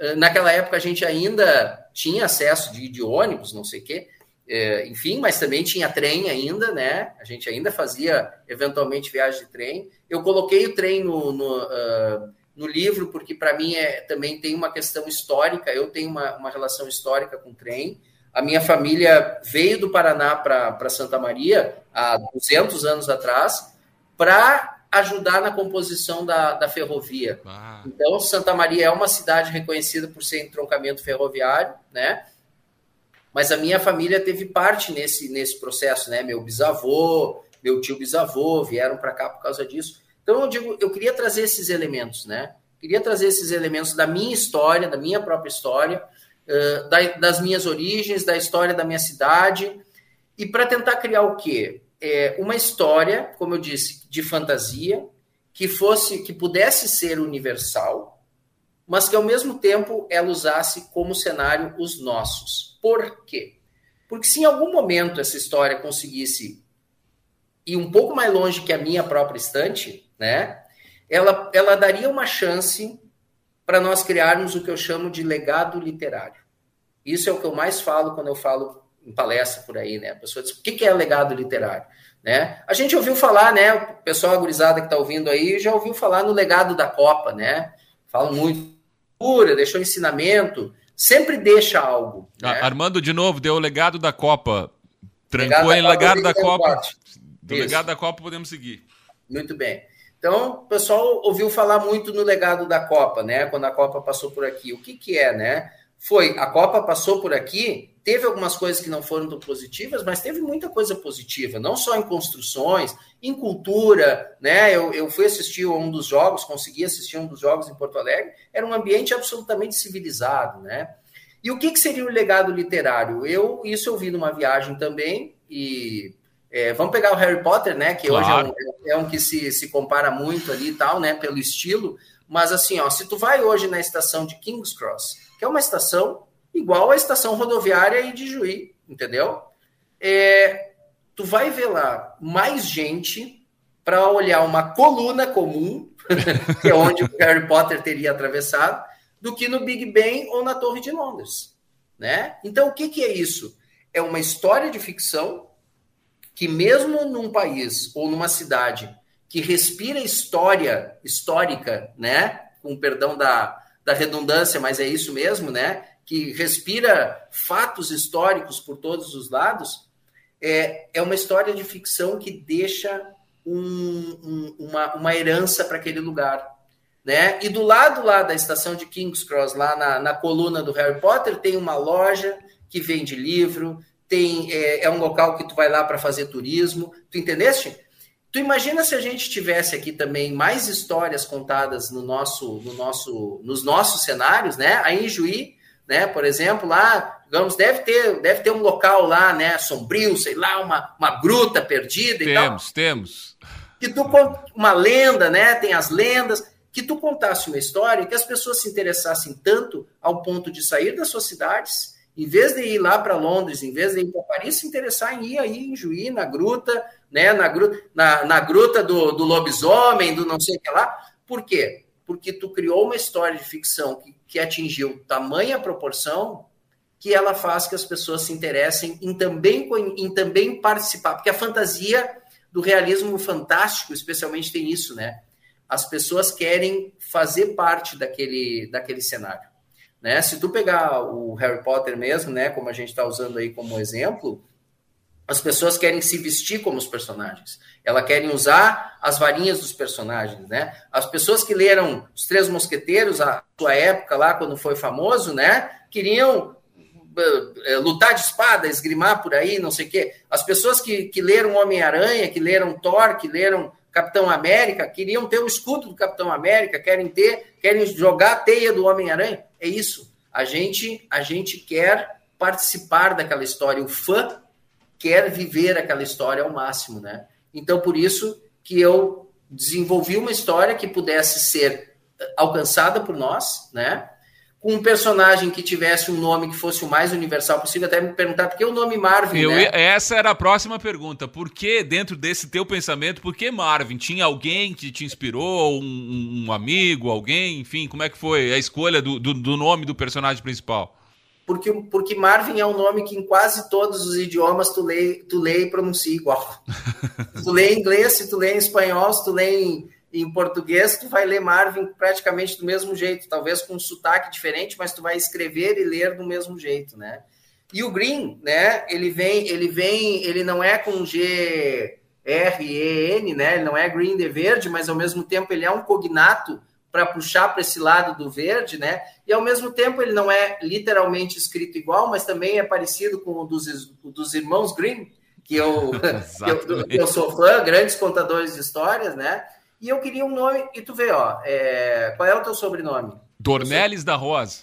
Ah, naquela época a gente ainda tinha acesso de, de ônibus, não sei o quê, é, enfim, mas também tinha trem ainda, né? A gente ainda fazia eventualmente viagem de trem. Eu coloquei o trem no, no uh, no livro, porque para mim é, também tem uma questão histórica. Eu tenho uma, uma relação histórica com o trem. A minha família veio do Paraná para Santa Maria há 200 anos atrás para ajudar na composição da, da ferrovia. Ah. Então, Santa Maria é uma cidade reconhecida por ser entroncamento ferroviário, né? Mas a minha família teve parte nesse, nesse processo, né? Meu bisavô, meu tio bisavô vieram para cá por causa disso. Então, eu digo, eu queria trazer esses elementos, né? Queria trazer esses elementos da minha história, da minha própria história, uh, da, das minhas origens, da história da minha cidade, e para tentar criar o quê? É, uma história, como eu disse, de fantasia, que fosse, que pudesse ser universal, mas que ao mesmo tempo ela usasse como cenário os nossos. Por quê? Porque se em algum momento essa história conseguisse ir um pouco mais longe que a minha própria estante, né? Ela, ela daria uma chance para nós criarmos o que eu chamo de legado literário. Isso é o que eu mais falo quando eu falo em palestra por aí, né? A pessoa diz, o que é legado literário? Né? A gente ouviu falar, né? O pessoal agorizada que está ouvindo aí já ouviu falar no legado da Copa, né? Falam muito, pura, deixou ensinamento, sempre deixa algo. Né? Armando, de novo, deu o legado da Copa. Trancou legado em legado da Copa. Do legado da Copa podemos seguir. Muito bem. Então, o pessoal ouviu falar muito no legado da Copa, né? Quando a Copa passou por aqui. O que, que é, né? Foi, a Copa passou por aqui, teve algumas coisas que não foram tão positivas, mas teve muita coisa positiva, não só em construções, em cultura, né? Eu, eu fui assistir um dos jogos, consegui assistir um dos jogos em Porto Alegre, era um ambiente absolutamente civilizado, né? E o que, que seria o legado literário? Eu, isso eu vi numa viagem também, e é, vamos pegar o Harry Potter, né? Que claro. hoje é um, é um, que se, se compara muito ali e tal, né? Pelo estilo. Mas assim, ó, se tu vai hoje na estação de King's Cross, que é uma estação igual à estação rodoviária de Juí, entendeu? É, tu vai ver lá mais gente para olhar uma coluna comum, (laughs) que é onde o Harry Potter teria atravessado, do que no Big Ben ou na Torre de Londres, né? Então o que, que é isso? É uma história de ficção que mesmo num país ou numa cidade que respira história histórica, né, com perdão da, da redundância, mas é isso mesmo, né, que respira fatos históricos por todos os lados, é, é uma história de ficção que deixa um, um, uma, uma herança para aquele lugar. Né? E do lado lá da estação de King's Cross, lá na, na coluna do Harry Potter, tem uma loja que vende livro, tem é, é um local que tu vai lá para fazer turismo. Tu entendeste? Tu imagina se a gente tivesse aqui também mais histórias contadas no nosso, no nosso, nos nossos cenários, né? Aí em Juí, né? Por exemplo, lá, digamos, deve ter, deve ter um local lá, né? Sombrio, sei lá, uma, uma gruta perdida temos, e tal. Temos, temos. Que tu uma lenda, né? Tem as lendas. Que tu contasse uma história que as pessoas se interessassem tanto ao ponto de sair das suas cidades em vez de ir lá para Londres, em vez de ir para Paris, se interessar em ir aí em Juí, na gruta, né, na, gruta, na, na gruta do, do lobisomem, do não sei o que lá. Por quê? Porque tu criou uma história de ficção que, que atingiu tamanha proporção que ela faz que as pessoas se interessem em também, em também participar. Porque a fantasia do realismo fantástico, especialmente, tem isso, né? As pessoas querem fazer parte daquele, daquele cenário. Né? Se tu pegar o Harry Potter mesmo, né, como a gente está usando aí como exemplo, as pessoas querem se vestir como os personagens. Elas querem usar as varinhas dos personagens, né? As pessoas que leram Os Três Mosqueteiros, a sua época lá, quando foi famoso, né? Queriam uh, lutar de espada, esgrimar por aí, não sei o quê. As pessoas que, que leram Homem-Aranha, que leram Thor, que leram Capitão América, queriam ter o escudo do Capitão América, querem ter, querem jogar a teia do Homem-Aranha. É isso. A gente, a gente quer participar daquela história. O fã quer viver aquela história ao máximo, né? Então, por isso que eu desenvolvi uma história que pudesse ser alcançada por nós, né? Um personagem que tivesse um nome que fosse o mais universal possível, até me perguntar por que o nome Marvin, Eu, né? Essa era a próxima pergunta. Por que, dentro desse teu pensamento, por que Marvin? Tinha alguém que te inspirou? Um, um amigo, alguém? Enfim, como é que foi a escolha do, do, do, nome do personagem principal? Porque, porque Marvin é um nome que em quase todos os idiomas tu lê, tu lê e pronuncia igual. (laughs) tu lê em inglês, se tu lê em espanhol, se tu lê em em português, tu vai ler Marvin praticamente do mesmo jeito, talvez com um sotaque diferente, mas tu vai escrever e ler do mesmo jeito, né? E o Green, né? Ele vem, ele vem, ele não é com G R E N, né? Ele não é Green de verde, mas ao mesmo tempo ele é um cognato para puxar para esse lado do verde, né? E ao mesmo tempo ele não é literalmente escrito igual, mas também é parecido com o dos, dos irmãos Green, que eu, (laughs) que eu, eu sou fã, grandes contadores de histórias, né? E eu queria um nome, e tu vê, ó, é, qual é o teu sobrenome? Dornelles da Rosa.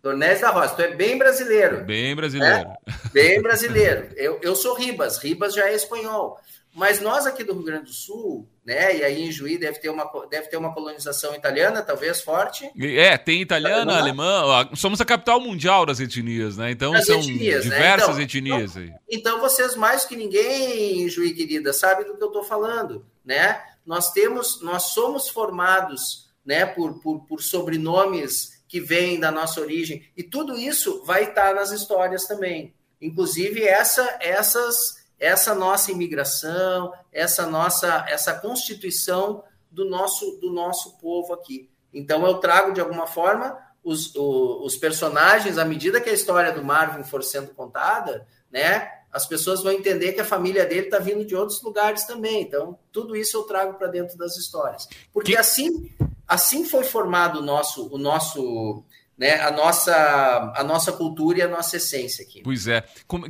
Dornelles da Rosa, tu é bem brasileiro. Bem brasileiro. Né? Bem brasileiro. Eu, eu sou Ribas, Ribas já é espanhol. Mas nós aqui do Rio Grande do Sul, né? E aí em Juí deve ter uma, deve ter uma colonização italiana, talvez forte. É, tem italiana, alemã. Somos a capital mundial das etnias, né? Então das são etnias, né? diversas né? então, etnias então, aí. Então vocês mais que ninguém, Juí querida, sabem do que eu estou falando, né? Nós temos, nós somos formados né, por, por, por sobrenomes que vêm da nossa origem, e tudo isso vai estar nas histórias também. Inclusive essa, essas, essa nossa imigração, essa nossa, essa constituição do nosso, do nosso povo aqui. Então eu trago de alguma forma os, os, os personagens, à medida que a história do Marvin for sendo contada, né, as pessoas vão entender que a família dele está vindo de outros lugares também. Então, tudo isso eu trago para dentro das histórias. Porque que... assim, assim foi formado o nosso, o nosso né, a, nossa, a nossa cultura e a nossa essência aqui. Pois é.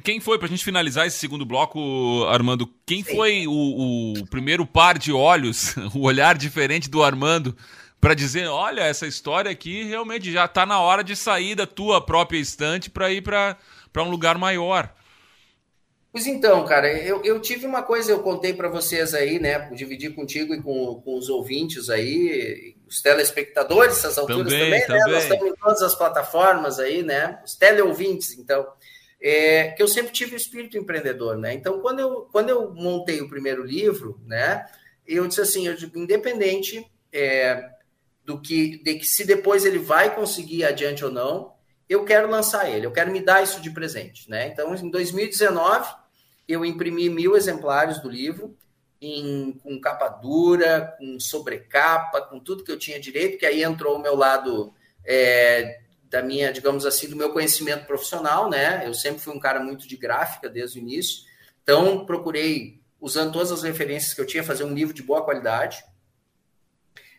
Quem foi, para a gente finalizar esse segundo bloco, Armando, quem Sim. foi o, o, primeiro par de olhos, (laughs) o olhar diferente do Armando, para dizer: olha, essa história aqui realmente já está na hora de sair da tua própria estante para ir para um lugar maior? Pois então, cara, eu, eu tive uma coisa, eu contei para vocês aí, né? Dividir contigo e com, com os ouvintes aí, os telespectadores, essas alturas também, também, né? Nós estamos em todas as plataformas aí, né? Os teleouvintes, então. É, que eu sempre tive o espírito empreendedor, né? Então, quando eu, quando eu montei o primeiro livro, né? Eu disse assim, eu digo, independente é, do que, de que se depois ele vai conseguir adiante ou não, eu quero lançar ele, eu quero me dar isso de presente, né? Então, em 2019, eu imprimi mil exemplares do livro, em, com capa dura, com sobrecapa, com tudo que eu tinha direito, que aí entrou o meu lado é, da minha, digamos assim, do meu conhecimento profissional, né? Eu sempre fui um cara muito de gráfica desde o início, então procurei, usando todas as referências que eu tinha, fazer um livro de boa qualidade,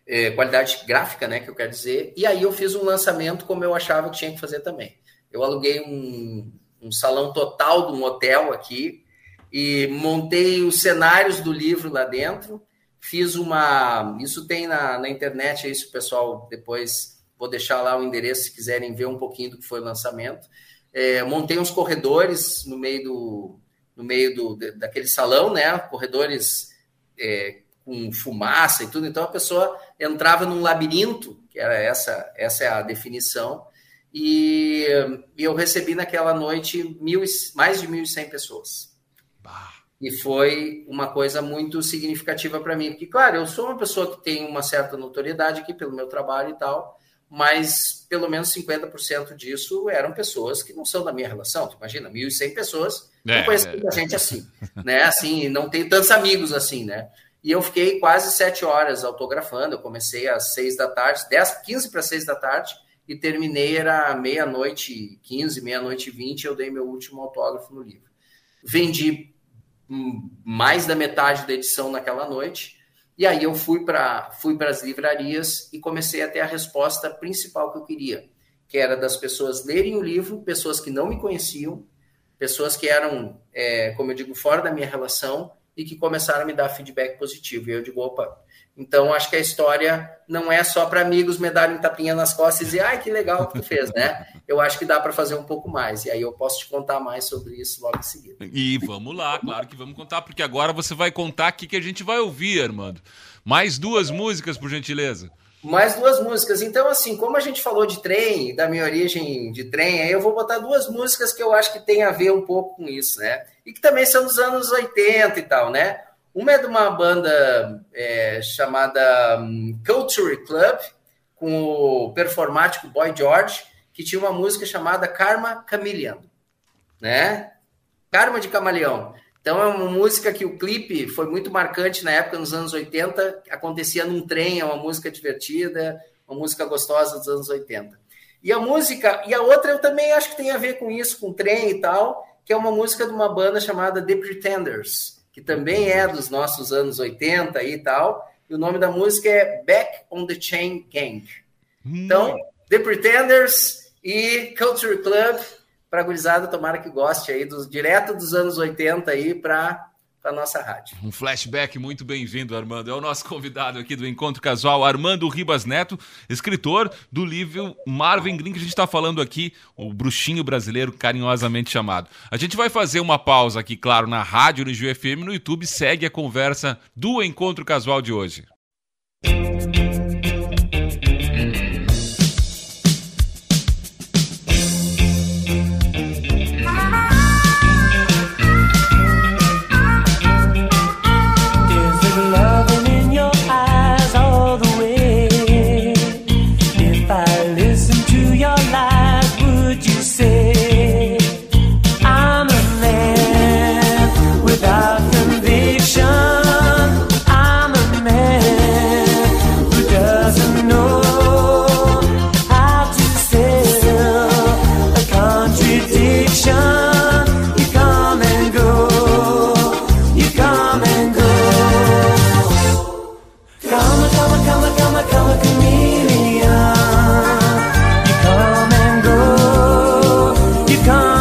é, qualidade gráfica, né? Que eu quero dizer, e aí eu fiz um lançamento como eu achava que tinha que fazer também. Eu aluguei um, um salão total de um hotel aqui, e montei os cenários do livro lá dentro. Fiz uma. Isso tem na, na internet, é isso, pessoal. Depois vou deixar lá o endereço se quiserem ver um pouquinho do que foi o lançamento. É, montei uns corredores no meio do no meio do, daquele salão, né? Corredores é, com fumaça e tudo. Então a pessoa entrava num labirinto, que era essa, essa é a definição. E, e eu recebi naquela noite mil, mais de 1.100 pessoas. E foi uma coisa muito significativa para mim, porque, claro, eu sou uma pessoa que tem uma certa notoriedade aqui pelo meu trabalho e tal, mas pelo menos 50% disso eram pessoas que não são da minha relação. Tu imagina, 1.100 pessoas, é, não conheço é. muita gente assim, né? Assim, não tenho tantos amigos assim, né? E eu fiquei quase sete horas autografando. Eu comecei às seis da tarde, 10, 15 para seis da tarde, e terminei era meia-noite 15, meia-noite 20, eu dei meu último autógrafo no livro. Vendi mais da metade da edição naquela noite. E aí eu fui para fui as livrarias e comecei a ter a resposta principal que eu queria, que era das pessoas lerem o livro, pessoas que não me conheciam, pessoas que eram, é, como eu digo, fora da minha relação e que começaram a me dar feedback positivo. E eu digo, opa, então, acho que a história não é só para amigos me darem tapinha nas costas e dizer, ai, que legal que tu fez, né? Eu acho que dá para fazer um pouco mais. E aí eu posso te contar mais sobre isso logo em seguida. E vamos lá, claro que vamos contar, porque agora você vai contar o que a gente vai ouvir, Armando. Mais duas músicas, por gentileza. Mais duas músicas. Então, assim, como a gente falou de trem, da minha origem de trem, aí eu vou botar duas músicas que eu acho que tem a ver um pouco com isso, né? E que também são dos anos 80 e tal, né? Uma é de uma banda é, chamada um, Culture Club, com o performático Boy George, que tinha uma música chamada Karma Chameleon, né? Karma de Camaleão. Então é uma música que o clipe foi muito marcante na época, nos anos 80, acontecia num trem, é uma música divertida, uma música gostosa dos anos 80. E a música, e a outra eu também acho que tem a ver com isso, com trem e tal, que é uma música de uma banda chamada The Pretenders que também é dos nossos anos 80 e tal. E o nome da música é Back on the Chain Gang. Hum. Então, The Pretenders e Culture Club, para a gurizada, tomara que goste aí, dos, direto dos anos 80 aí para para nossa rádio. Um flashback muito bem-vindo, Armando. É o nosso (laughs) convidado aqui do Encontro Casual, Armando Ribas Neto, escritor do livro Marvin Green, que a gente está falando aqui, o bruxinho brasileiro carinhosamente chamado. A gente vai fazer uma pausa aqui, claro, na rádio, no GFM, no YouTube, segue a conversa do Encontro Casual de hoje. come.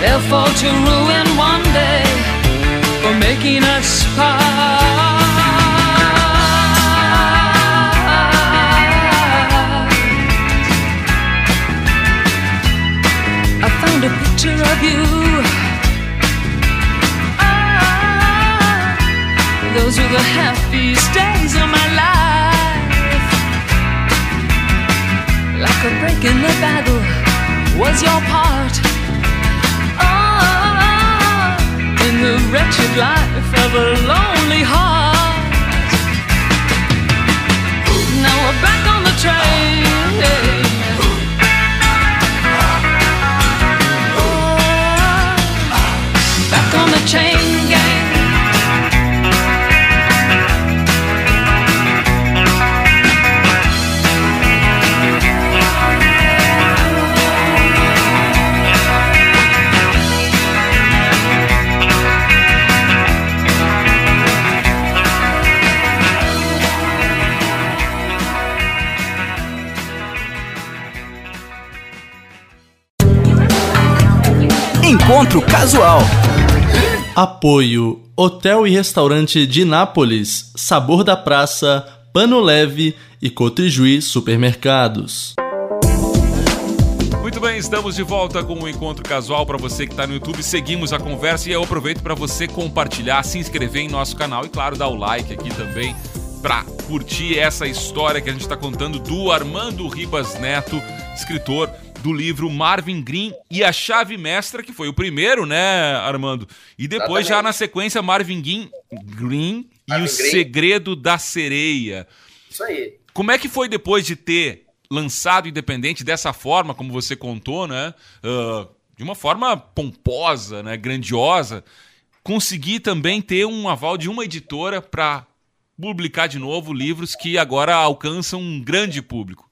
They'll fall to ruin one day for making us part. I found a picture of you. Ah, those were the happiest days of my life. Like a break in the battle was your part. The wretched life of a lonely heart. Now we're back on the train. Oh, back on the chain Encontro Casual. Apoio Hotel e Restaurante de Nápoles, Sabor da Praça, Pano Leve e Cotrijuí Supermercados. Muito bem, estamos de volta com o Encontro Casual. Para você que está no YouTube, seguimos a conversa e eu aproveito para você compartilhar, se inscrever em nosso canal e, claro, dar o like aqui também para curtir essa história que a gente está contando do Armando Ribas Neto, escritor do livro Marvin Green e a Chave Mestra, que foi o primeiro, né, Armando? E depois, Exatamente. já na sequência, Marvin Green, Green e Marvin o Green. Segredo da Sereia. Isso aí. Como é que foi depois de ter lançado independente dessa forma, como você contou, né? Uh, de uma forma pomposa, né? Grandiosa, conseguir também ter um aval de uma editora para publicar de novo livros que agora alcançam um grande público.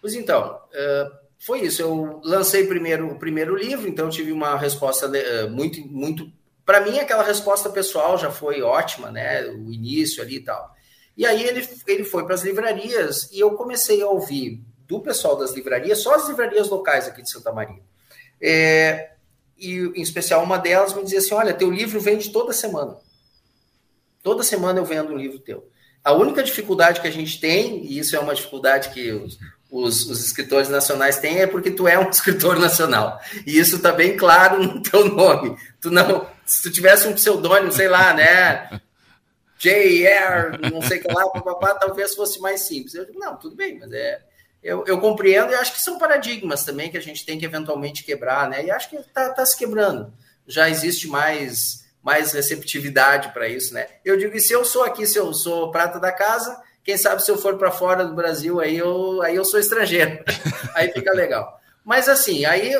Pois então, uh, foi isso. Eu lancei primeiro o primeiro livro, então tive uma resposta uh, muito, muito. Para mim, aquela resposta pessoal já foi ótima, né? O início ali e tal. E aí ele, ele foi para as livrarias e eu comecei a ouvir do pessoal das livrarias, só as livrarias locais aqui de Santa Maria. É, e em especial uma delas me dizia assim: olha, teu livro vende toda semana. Toda semana eu vendo um livro teu. A única dificuldade que a gente tem, e isso é uma dificuldade que os, os, os, escritores nacionais têm, é porque tu é um (laughs) escritor nacional. E isso está bem claro no teu nome. Tu não, se tu tivesse um pseudônimo, sei lá, né? J.R., não sei o que lá, papapá, talvez fosse mais simples. Eu digo, não, tudo bem, mas é. Eu, eu compreendo e acho que são paradigmas também que a gente tem que eventualmente quebrar, né? E acho que está tá se quebrando. Já existe mais mais receptividade para isso, né? Eu digo, e se eu sou aqui, se eu sou prata da casa, quem sabe se eu for para fora do Brasil, aí eu, aí eu sou estrangeiro. (laughs) aí fica legal. Mas assim, aí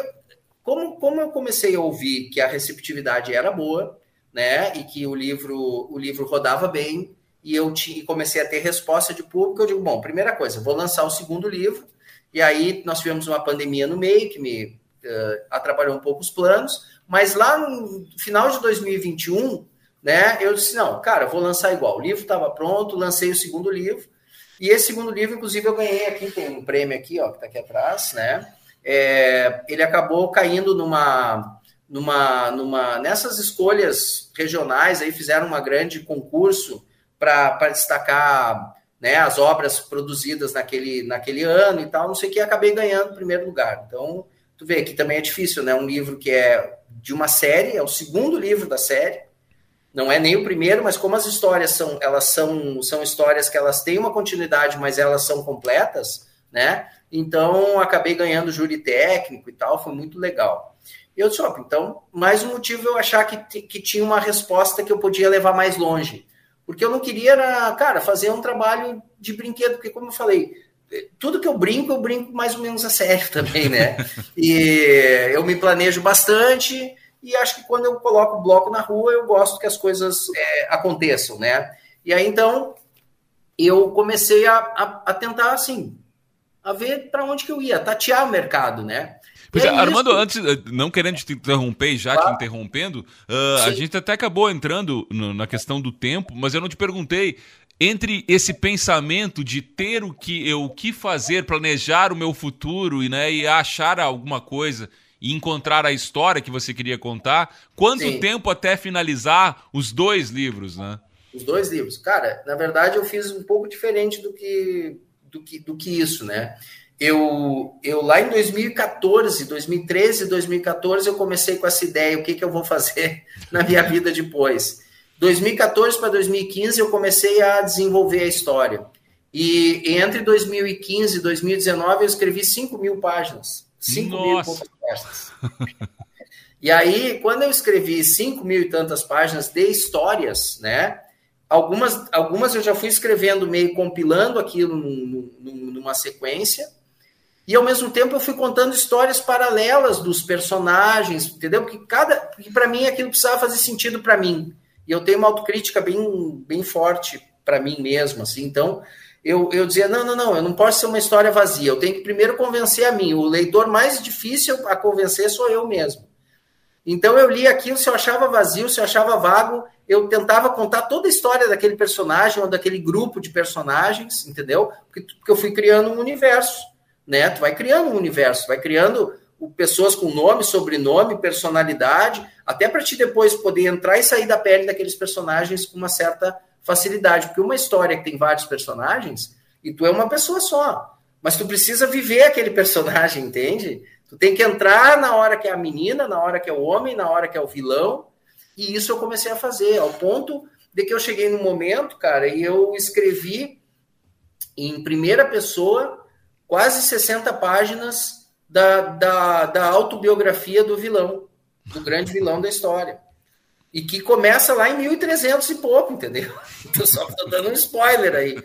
como, como eu comecei a ouvir que a receptividade era boa, né? E que o livro o livro rodava bem e eu tinha, comecei a ter resposta de público, eu digo, bom, primeira coisa, vou lançar o segundo livro. E aí nós tivemos uma pandemia no meio que me uh, atrapalhou um pouco os planos, mas lá no final de 2021, né, eu disse, não, cara, vou lançar igual. O livro estava pronto, lancei o segundo livro. E esse segundo livro, inclusive, eu ganhei aqui, tem um prêmio aqui, ó, que está aqui atrás, né? É, ele acabou caindo numa, numa, numa, nessas escolhas regionais, aí fizeram uma grande concurso para destacar né, as obras produzidas naquele, naquele ano e tal, não sei o que, acabei ganhando o primeiro lugar. Então, tu vê que também é difícil, né? Um livro que é de uma série, é o segundo livro da série, não é nem o primeiro, mas como as histórias são, elas são, são histórias que elas têm uma continuidade, mas elas são completas, né? Então acabei ganhando júri técnico e tal, foi muito legal. E eu disse, então, mais um motivo eu achar que, que tinha uma resposta que eu podia levar mais longe. Porque eu não queria, era, cara, fazer um trabalho de brinquedo, porque como eu falei, tudo que eu brinco, eu brinco mais ou menos a sério (laughs) também, né? e eu me planejo bastante e acho que quando eu coloco o bloco na rua, eu gosto que as coisas é, aconteçam, né? E aí, então, eu comecei a, a, a tentar, assim, a ver para onde que eu ia, tatear o mercado, né? Pois é, é Armando, antes, eh, não querendo te interromper, já te interrompendo, uh, a gente até acabou entrando no, na questão do tempo, mas eu não te perguntei entre esse pensamento de ter o que o que fazer, planejar o meu futuro e, né, e achar alguma coisa e encontrar a história que você queria contar, quanto Sim. tempo até finalizar os dois livros, né? Os dois livros. Cara, na verdade eu fiz um pouco diferente do que do que, do que isso, né? Eu, eu lá em 2014, 2013, 2014, eu comecei com essa ideia, o que, que eu vou fazer (laughs) na minha vida depois. 2014 para 2015 eu comecei a desenvolver a história. E entre 2015 e 2019 eu escrevi 5 mil páginas. 5 mil páginas. e aí, quando eu escrevi 5 mil e tantas páginas de histórias, né? Algumas, algumas eu já fui escrevendo meio compilando aquilo num, num, numa sequência, e ao mesmo tempo eu fui contando histórias paralelas dos personagens, entendeu? Porque cada, porque para mim aquilo precisava fazer sentido para mim. E eu tenho uma autocrítica bem, bem forte para mim mesmo, assim. Então, eu, eu dizia: não, não, não, eu não posso ser uma história vazia. Eu tenho que primeiro convencer a mim. O leitor mais difícil a convencer sou eu mesmo. Então eu li aquilo, se eu achava vazio, se eu achava vago, eu tentava contar toda a história daquele personagem ou daquele grupo de personagens, entendeu? Porque, porque eu fui criando um universo, né? Tu vai criando um universo, vai criando pessoas com nome, sobrenome, personalidade, até para te depois poder entrar e sair da pele daqueles personagens com uma certa facilidade, porque uma história que tem vários personagens e tu é uma pessoa só, mas tu precisa viver aquele personagem, entende? Tu tem que entrar na hora que é a menina, na hora que é o homem, na hora que é o vilão. E isso eu comecei a fazer, ao ponto de que eu cheguei no momento, cara, e eu escrevi em primeira pessoa quase 60 páginas da, da, da autobiografia do vilão, do grande vilão da história. E que começa lá em 1300 e pouco, entendeu? (laughs) Então só estou dando um spoiler aí.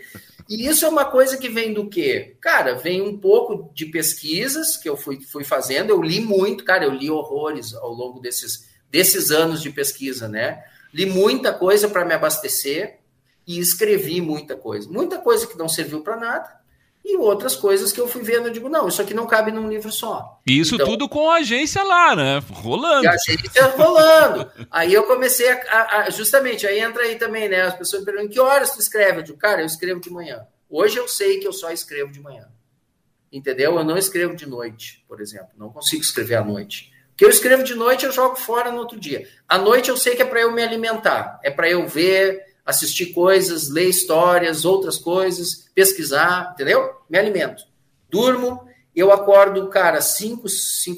E isso é uma coisa que vem do quê? Cara, vem um pouco de pesquisas que eu fui, fui fazendo. Eu li muito, cara, eu li horrores ao longo desses, desses anos de pesquisa, né? Li muita coisa para me abastecer e escrevi muita coisa. Muita coisa que não serviu para nada e outras coisas que eu fui vendo, eu digo, não, isso aqui não cabe num livro só. E isso então, tudo com a agência lá, né? Rolando. a agência rolando. aí eu comecei a, a, Justamente, aí entra aí também, né? As pessoas me perguntam, que horas tu escreve? Eu digo, cara, eu escrevo de manhã. Hoje eu sei que eu só escrevo de manhã. Entendeu? Eu não escrevo de noite, por exemplo. Não consigo escrever à noite. O que eu escrevo de noite, eu jogo fora no outro dia. À noite eu sei que é para eu me alimentar. É para eu ver, assistir coisas, ler histórias, outras coisas, pesquisar, entendeu? Me alimento. Durmo, eu acordo, cara, 5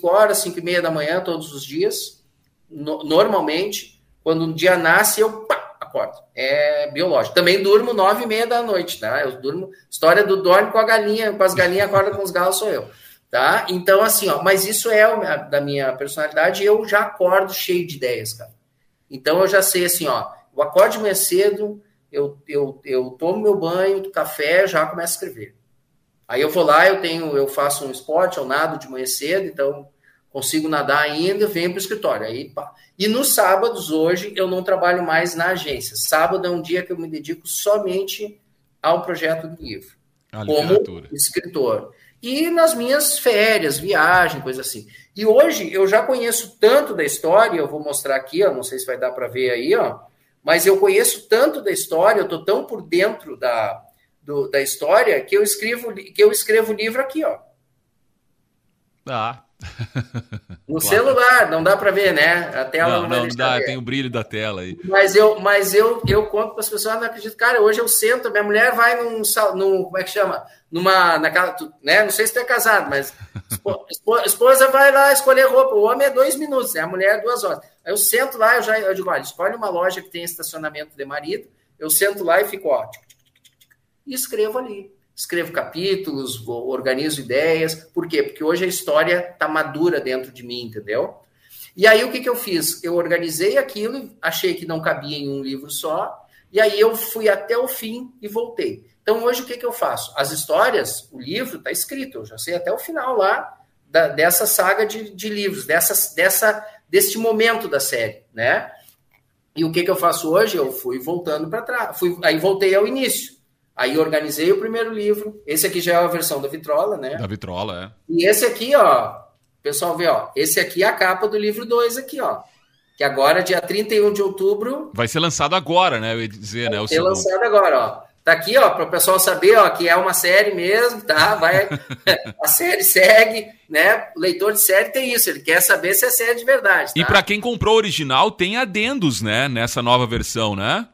horas, 5 e meia da manhã todos os dias, no, normalmente. Quando um dia nasce, eu pá, acordo. É biológico. Também durmo 9 e meia da noite, tá? Eu durmo. História do dorme com a galinha, com as galinhas, acorda com os galos, sou eu. Tá? Então, assim, ó, mas isso é da minha personalidade, eu já acordo cheio de ideias, cara. Então eu já sei assim, ó, eu acordo de manhã cedo, eu, eu, eu tomo meu banho, café, já começo a escrever. Aí eu vou lá, eu tenho, eu faço um esporte, eu nado de manhã cedo, então consigo nadar ainda, venho para o escritório. Aí, pá. E nos sábados, hoje, eu não trabalho mais na agência. Sábado é um dia que eu me dedico somente ao projeto do livro, como escritor. E nas minhas férias, viagem, coisa assim. E hoje eu já conheço tanto da história, eu vou mostrar aqui, ó, não sei se vai dar para ver aí, ó mas eu conheço tanto da história, eu estou tão por dentro da, do, da história que eu escrevo que eu escrevo livro aqui, ó. Ah. (laughs) No claro. celular, não dá para ver, né? A tela não, não, não dá, ver. tem o brilho da tela aí. Mas eu, mas eu, eu conto para as pessoas, não acredito, cara, hoje eu sento, minha mulher vai num, num como é que chama? Numa, naquela, né? Não sei se tu é casado, mas (laughs) esposa vai lá escolher roupa, o homem é dois minutos, né? A mulher é duas horas. Aí eu sento lá, eu já eu digo, olha, escolhe uma loja que tem estacionamento de marido, eu sento lá e fico, ó, e escrevo ali. Escrevo capítulos, organizo ideias. Por quê? Porque hoje a história está madura dentro de mim, entendeu? E aí o que, que eu fiz? Eu organizei aquilo, achei que não cabia em um livro só, e aí eu fui até o fim e voltei. Então hoje o que, que eu faço? As histórias, o livro está escrito, eu já sei até o final lá da, dessa saga de, de livros, dessa, dessa deste momento da série, né? E o que, que eu faço hoje? Eu fui voltando para trás, fui, aí voltei ao início. Aí organizei o primeiro livro. Esse aqui já é a versão da vitrola, né? Da vitrola, é. E esse aqui, ó, pessoal vê, ó, esse aqui é a capa do livro 2 aqui, ó. Que agora, dia 31 de outubro. Vai ser lançado agora, né? Eu ia dizer, né? Vai ser lançado agora, ó. Tá aqui, ó, para o pessoal saber, ó, que é uma série mesmo, tá? Vai, (laughs) a série segue, né? O leitor de série tem isso, ele quer saber se é série de verdade. Tá? E para quem comprou o original, tem adendos, né? Nessa nova versão, né?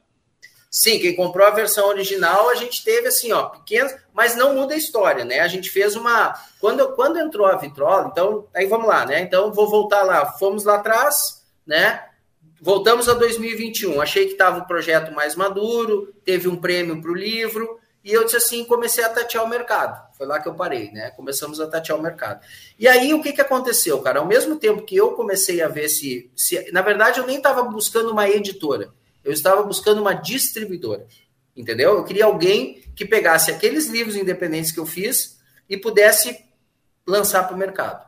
Sim, quem comprou a versão original, a gente teve assim, ó, pequenos, mas não muda a história, né? A gente fez uma. Quando, quando entrou a vitrola, então, aí vamos lá, né? Então, vou voltar lá. Fomos lá atrás, né? Voltamos a 2021. Achei que estava o projeto mais maduro, teve um prêmio para o livro, e eu disse assim: comecei a tatear o mercado. Foi lá que eu parei, né? Começamos a tatear o mercado. E aí, o que, que aconteceu, cara? Ao mesmo tempo que eu comecei a ver se. se na verdade, eu nem estava buscando uma editora, eu estava buscando uma distribuidora. Entendeu? Eu queria alguém que pegasse aqueles livros independentes que eu fiz e pudesse lançar para o mercado.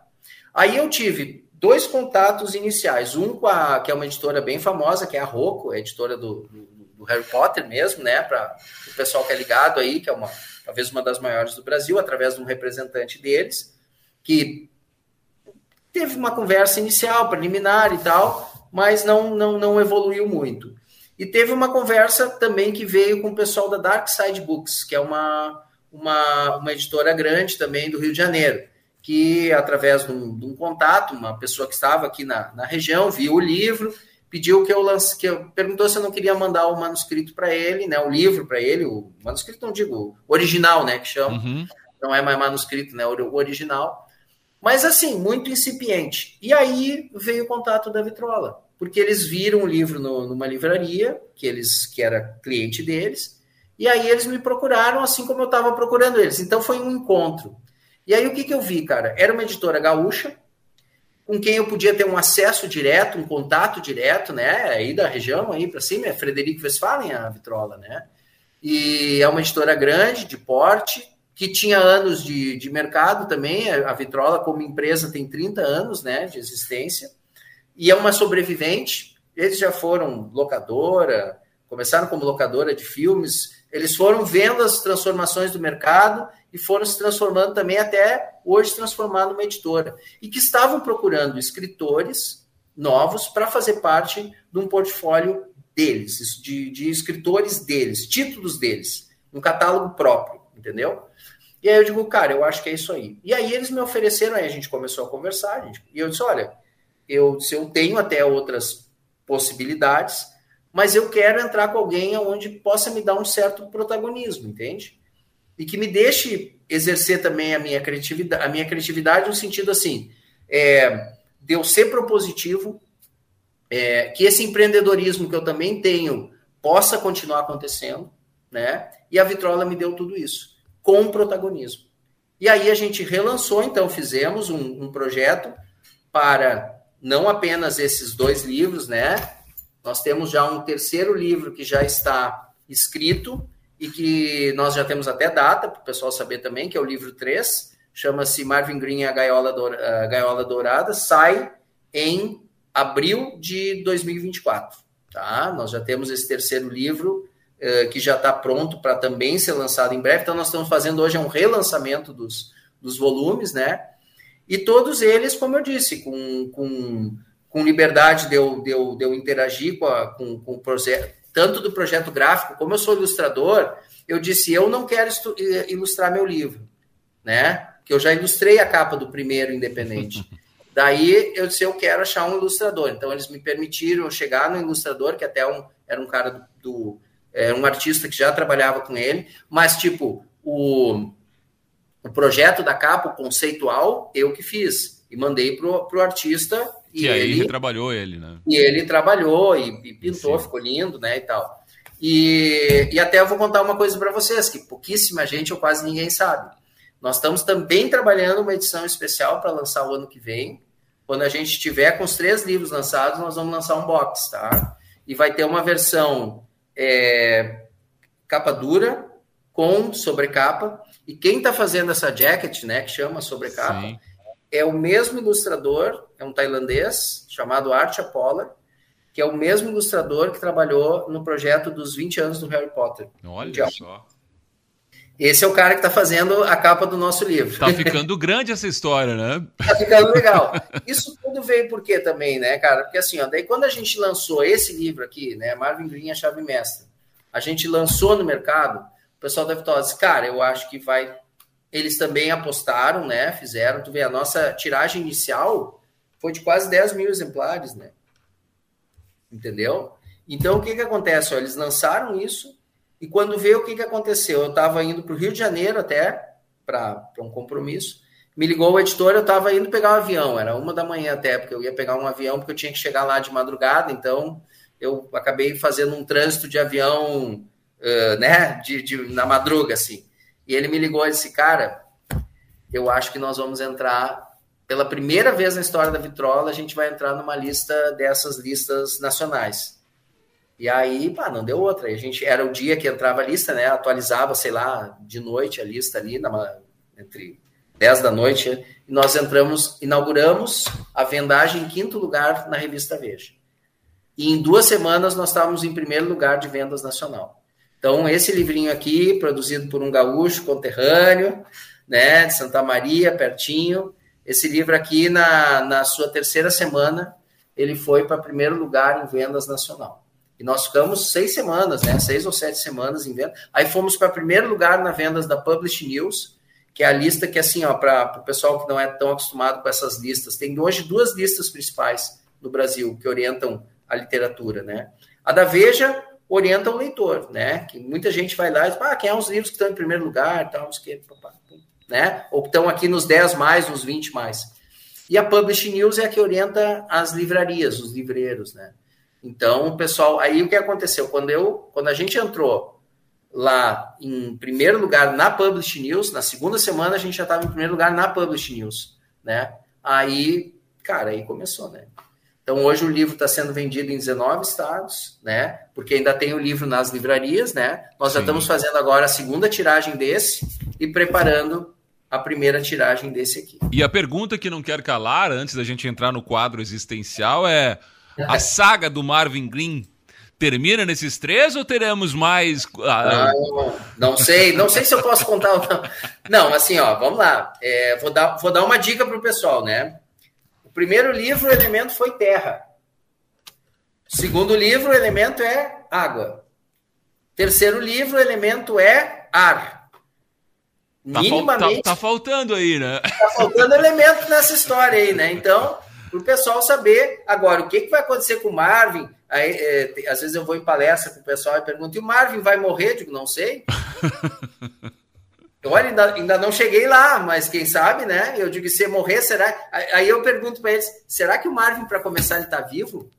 Aí eu tive dois contatos iniciais. Um com a que é uma editora bem famosa, que é a Rocco, a editora do, do, do Harry Potter mesmo, né? Para o pessoal que é ligado aí, que é uma talvez uma das maiores do Brasil, através de um representante deles, que teve uma conversa inicial, preliminar e tal, mas não, não, não evoluiu muito. E teve uma conversa também que veio com o pessoal da Dark Side Books, que é uma, uma, uma editora grande também do Rio de Janeiro que, através de um, de um, contato, uma pessoa que estava aqui na, na região, viu o livro, pediu que eu lance, que eu perguntou se eu não queria mandar o manuscrito para ele, né, o livro para ele, o manuscrito não digo, original, né, que chama, uhum. não é mais manuscrito, né, o original, mas assim, muito incipiente. E aí veio o contato da Vitrola, porque eles viram o livro no, numa livraria, que eles que era cliente deles, e aí eles me procuraram assim como eu estava procurando eles. Então foi um encontro. E aí o que, que eu vi, cara? Era uma editora gaúcha, com quem eu podia ter um acesso direto, um contato direto, né? Aí da região, aí para cima, é Frederico Westphalen, a vitrola, né? E é uma editora grande, de porte, que tinha anos de, de mercado também. A Vitrola, como empresa, tem 30 anos né, de existência. E é uma sobrevivente. Eles já foram locadora, começaram como locadora de filmes. Eles foram vendo as transformações do mercado e foram se transformando também até hoje transformar numa editora. E que estavam procurando escritores novos para fazer parte de um portfólio deles, de, de escritores deles, títulos deles, um catálogo próprio, entendeu? E aí eu digo, cara, eu acho que é isso aí. E aí eles me ofereceram, aí a gente começou a conversar, gente, e eu disse, olha, eu, se eu tenho até outras possibilidades, mas eu quero entrar com alguém onde possa me dar um certo protagonismo, entende? e que me deixe exercer também a minha criatividade, a minha criatividade no sentido assim, é, de eu ser propositivo, é, que esse empreendedorismo que eu também tenho possa continuar acontecendo, né? E a Vitrola me deu tudo isso, com protagonismo. E aí a gente relançou, então fizemos um, um projeto para não apenas esses dois livros, né? Nós temos já um terceiro livro que já está escrito, e que nós já temos até data, para o pessoal saber também, que é o livro 3, chama-se Marvin Green e a Gaiola, Dourada, a Gaiola Dourada, sai em abril de 2024. Tá? Nós já temos esse terceiro livro, uh, que já está pronto para também ser lançado em breve, então nós estamos fazendo hoje um relançamento dos, dos volumes, né? E todos eles, como eu disse, com, com, com liberdade de eu, de, eu, de eu interagir com, a, com, com o projeto, tanto do projeto gráfico, como eu sou ilustrador, eu disse, eu não quero ilustrar meu livro, né? Que eu já ilustrei a capa do primeiro independente. (laughs) Daí eu disse, eu quero achar um ilustrador. Então eles me permitiram chegar no ilustrador, que até um, era um cara do, do era um artista que já trabalhava com ele, mas tipo, o, o projeto da capa, o conceitual, eu que fiz. E mandei pro, pro artista e, aí ele trabalhou ele, né? E ele trabalhou e, e pintou, Sim. ficou lindo, né, e tal. E, e até eu vou contar uma coisa para vocês, que pouquíssima gente ou quase ninguém sabe. Nós estamos também trabalhando uma edição especial para lançar o ano que vem. Quando a gente tiver com os três livros lançados, nós vamos lançar um box, tá? E vai ter uma versão é, capa dura com sobrecapa. E quem está fazendo essa jacket, né, que chama sobrecapa, Sim é o mesmo ilustrador, é um tailandês chamado Art Polar, que é o mesmo ilustrador que trabalhou no projeto dos 20 anos do Harry Potter. Olha só. Esse é o cara que está fazendo a capa do nosso livro. Tá ficando (laughs) grande essa história, né? Tá ficando legal. Isso tudo veio por quê também, né, cara? Porque assim, ó, daí quando a gente lançou esse livro aqui, né, Marvin Green, a chave mestra, a gente lançou no mercado, pessoal da disse, cara, eu acho que vai... Eles também apostaram, né, fizeram, tu vê, a nossa tiragem inicial foi de quase 10 mil exemplares, né? Entendeu? Então, o que que acontece? Eles lançaram isso, e quando veio, o que, que aconteceu? Eu estava indo para o Rio de Janeiro até, para um compromisso. Me ligou o editor, eu estava indo pegar um avião, era uma da manhã até, porque eu ia pegar um avião, porque eu tinha que chegar lá de madrugada, então eu acabei fazendo um trânsito de avião, uh, né, de, de, na madruga, assim. E ele me ligou e disse, cara, eu acho que nós vamos entrar, pela primeira vez na história da Vitrola, a gente vai entrar numa lista dessas listas nacionais. E aí, pá, não deu outra. A gente era o dia que entrava a lista, né? Atualizava, sei lá, de noite a lista ali, na, entre 10 da noite, e nós entramos, inauguramos a vendagem em quinto lugar na revista Veja. E em duas semanas nós estávamos em primeiro lugar de vendas nacional. Então, esse livrinho aqui, produzido por um gaúcho conterrâneo, né, de Santa Maria, pertinho, esse livro aqui, na, na sua terceira semana, ele foi para primeiro lugar em vendas nacional. E nós ficamos seis semanas, né? Seis ou sete semanas em venda. Aí fomos para primeiro lugar na vendas da Publish News, que é a lista que, assim, ó, para o pessoal que não é tão acostumado com essas listas, tem hoje duas listas principais no Brasil que orientam a literatura, né? A da Veja orienta o leitor, né? Que muita gente vai lá e diz, ah, quem é os livros que estão em primeiro lugar, tal, que, né? Ou estão aqui nos 10 mais, nos 20 mais. E a Publish News é a que orienta as livrarias, os livreiros, né? Então, pessoal, aí o que aconteceu? Quando eu, quando a gente entrou lá em primeiro lugar na Publish News, na segunda semana a gente já estava em primeiro lugar na Publish News, né? Aí, cara, aí começou, né? Então, hoje o livro está sendo vendido em 19 estados, né? Porque ainda tem o livro nas livrarias, né? Nós Sim. já estamos fazendo agora a segunda tiragem desse e preparando a primeira tiragem desse aqui. E a pergunta que não quer calar, antes da gente entrar no quadro existencial, é (laughs) a saga do Marvin Green termina nesses três ou teremos mais? Ah, não, não, sei, não sei se eu posso contar. Não, assim, ó, vamos lá. É, vou, dar, vou dar uma dica para o pessoal, né? Primeiro livro, o elemento foi terra. Segundo livro, o elemento é água. Terceiro livro, o elemento é ar. Tá, Minimamente. Tá, tá faltando aí, né? Tá faltando elemento nessa história aí, né? Então, para o pessoal saber agora o que, que vai acontecer com o Marvin. Aí, é, às vezes eu vou em palestra com o pessoal e pergunto: e o Marvin vai morrer? Eu digo, não sei. (laughs) Olha, ainda, ainda não cheguei lá, mas quem sabe, né? Eu digo, se morrer, será. Aí eu pergunto para eles: será que o Marvin, para começar, ele está vivo?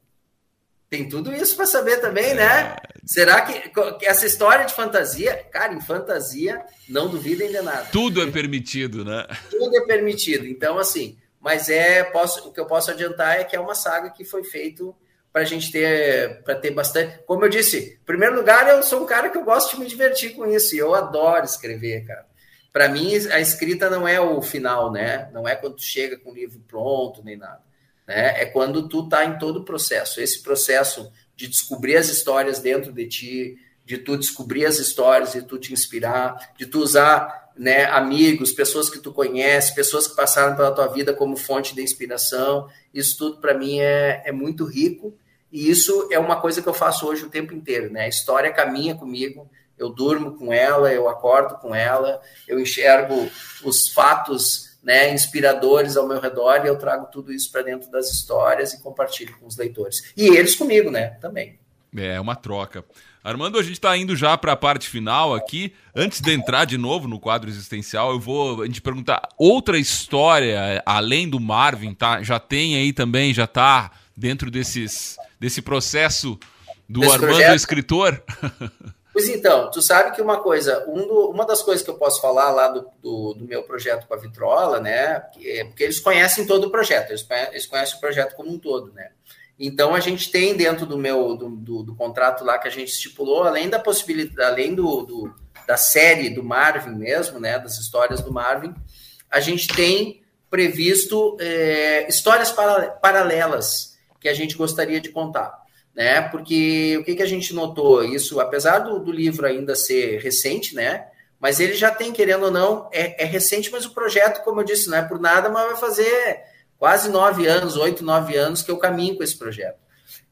Tem tudo isso para saber também, né? Será que, que essa história de fantasia, cara, em fantasia, não duvidem de nada. Tudo é permitido, né? Tudo é permitido. Então, assim, mas é posso, o que eu posso adiantar é que é uma saga que foi feito para a gente ter para ter bastante. Como eu disse, em primeiro lugar, eu sou um cara que eu gosto de me divertir com isso e eu adoro escrever, cara. Para mim, a escrita não é o final, né? Não é quando tu chega com o livro pronto nem nada, né? É quando tu tá em todo o processo. Esse processo de descobrir as histórias dentro de ti, de tu descobrir as histórias, de tu te inspirar, de tu usar né, amigos, pessoas que tu conhece, pessoas que passaram pela tua vida como fonte de inspiração. Isso tudo para mim é, é muito rico e isso é uma coisa que eu faço hoje o tempo inteiro, né? A história caminha comigo, eu durmo com ela, eu acordo com ela, eu enxergo os fatos, né, inspiradores ao meu redor e eu trago tudo isso para dentro das histórias e compartilho com os leitores. E eles comigo, né, também. É uma troca. Armando, a gente está indo já para a parte final aqui. Antes de entrar de novo no quadro existencial, eu vou a gente perguntar outra história além do Marvin, tá? Já tem aí também, já está dentro desses desse processo do Armando projeto? escritor? (laughs) Pois então, tu sabe que uma coisa, um do, uma das coisas que eu posso falar lá do, do, do, meu projeto com a Vitrola, né? É porque eles conhecem todo o projeto, eles conhecem, eles conhecem o projeto como um todo, né? Então a gente tem dentro do meu do, do, contrato lá que a gente estipulou, além da possibilidade, além do, da série do Marvin mesmo, né, das histórias do Marvin, a gente tem previsto é, histórias para, paralelas que a gente gostaria de contar, né? Porque o que, que a gente notou isso, apesar do, do livro ainda ser recente, né? Mas ele já tem, querendo ou não, é, é recente, mas o projeto, como eu disse, não é por nada, mas vai fazer quase nove anos, oito, nove anos que eu caminho com esse projeto.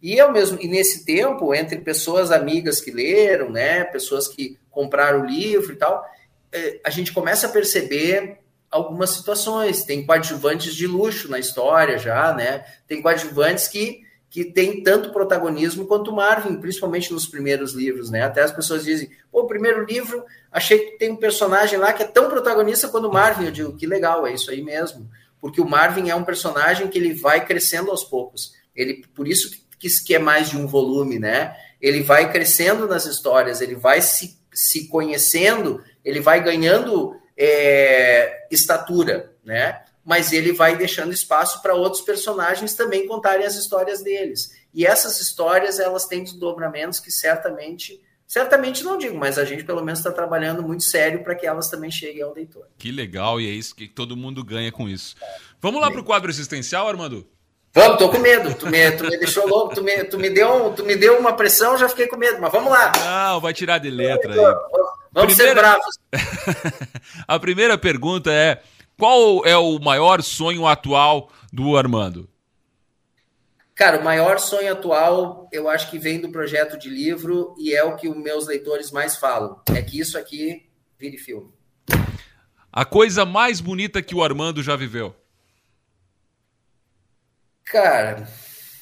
E eu mesmo, e nesse tempo, entre pessoas amigas que leram, né, pessoas que compraram o livro e tal, é, a gente começa a perceber algumas situações. Tem coadjuvantes de luxo na história já, né? Tem coadjuvantes que, que têm tanto protagonismo quanto Marvin, principalmente nos primeiros livros, né? Até as pessoas dizem, pô, o primeiro livro, achei que tem um personagem lá que é tão protagonista quanto Marvin. Eu digo, que legal, é isso aí mesmo. Porque o Marvin é um personagem que ele vai crescendo aos poucos. Ele, por isso que, que é mais de um volume, né? Ele vai crescendo nas histórias, ele vai se, se conhecendo, ele vai ganhando é, estatura, né? Mas ele vai deixando espaço para outros personagens também contarem as histórias deles. E essas histórias, elas têm desdobramentos que certamente Certamente não digo, mas a gente pelo menos está trabalhando muito sério para que elas também cheguem ao leitor. Que legal, e é isso que todo mundo ganha com isso. Vamos lá para o quadro existencial, Armando? Vamos, tô com medo. Tu me, tu me deixou louco, tu me, tu, me deu, tu me deu uma pressão, já fiquei com medo, mas vamos lá. Não, vai tirar de letra aí. Vamos primeira... ser bravos. (laughs) a primeira pergunta é: qual é o maior sonho atual do Armando? Cara, o maior sonho atual, eu acho que vem do projeto de livro e é o que os meus leitores mais falam. É que isso aqui vire filme. A coisa mais bonita que o Armando já viveu? Cara,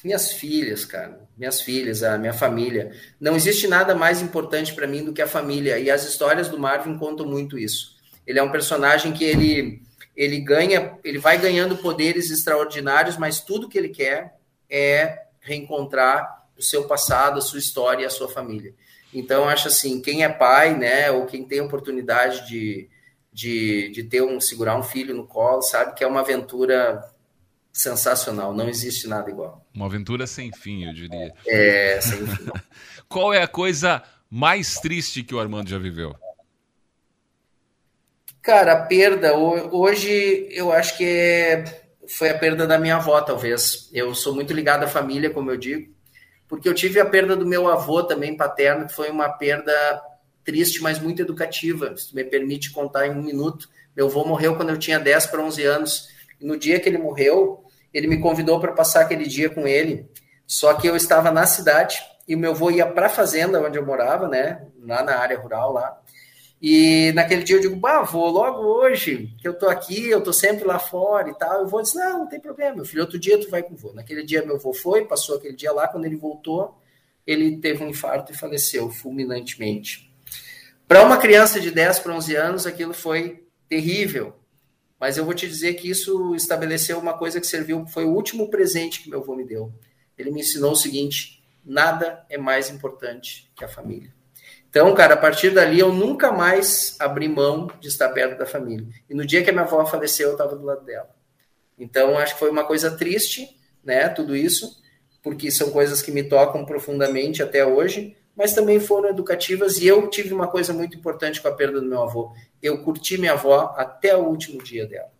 minhas filhas, cara. Minhas filhas, a minha família. Não existe nada mais importante para mim do que a família. E as histórias do Marvin contam muito isso. Ele é um personagem que ele, ele ganha, ele vai ganhando poderes extraordinários, mas tudo que ele quer é reencontrar o seu passado, a sua história e a sua família. Então, acho assim, quem é pai, né, ou quem tem oportunidade de, de, de ter um, segurar um filho no colo, sabe que é uma aventura sensacional, não existe nada igual. Uma aventura sem fim, eu diria. É, sem fim. (laughs) Qual é a coisa mais triste que o Armando já viveu? Cara, a perda, hoje eu acho que é foi a perda da minha avó, talvez. Eu sou muito ligado à família, como eu digo, porque eu tive a perda do meu avô também paterno, que foi uma perda triste, mas muito educativa. Se me permite contar em um minuto. Meu avô morreu quando eu tinha 10 para 11 anos. No dia que ele morreu, ele me convidou para passar aquele dia com ele. Só que eu estava na cidade e meu avô ia para a fazenda onde eu morava, né? Lá na área rural lá. E naquele dia eu digo, bah, vou logo hoje, que eu tô aqui, eu tô sempre lá fora e tal. Eu vou dizer, não, não tem problema, meu filho, outro dia tu vai com o vô. Naquele dia meu avô foi, passou aquele dia lá, quando ele voltou, ele teve um infarto e faleceu fulminantemente. Para uma criança de 10 para 11 anos, aquilo foi terrível. Mas eu vou te dizer que isso estabeleceu uma coisa que serviu, foi o último presente que meu avô me deu. Ele me ensinou o seguinte: nada é mais importante que a família. Então, cara, a partir dali eu nunca mais abri mão de estar perto da família. E no dia que a minha avó faleceu, eu estava do lado dela. Então, acho que foi uma coisa triste, né, tudo isso, porque são coisas que me tocam profundamente até hoje, mas também foram educativas e eu tive uma coisa muito importante com a perda do meu avô. Eu curti minha avó até o último dia dela.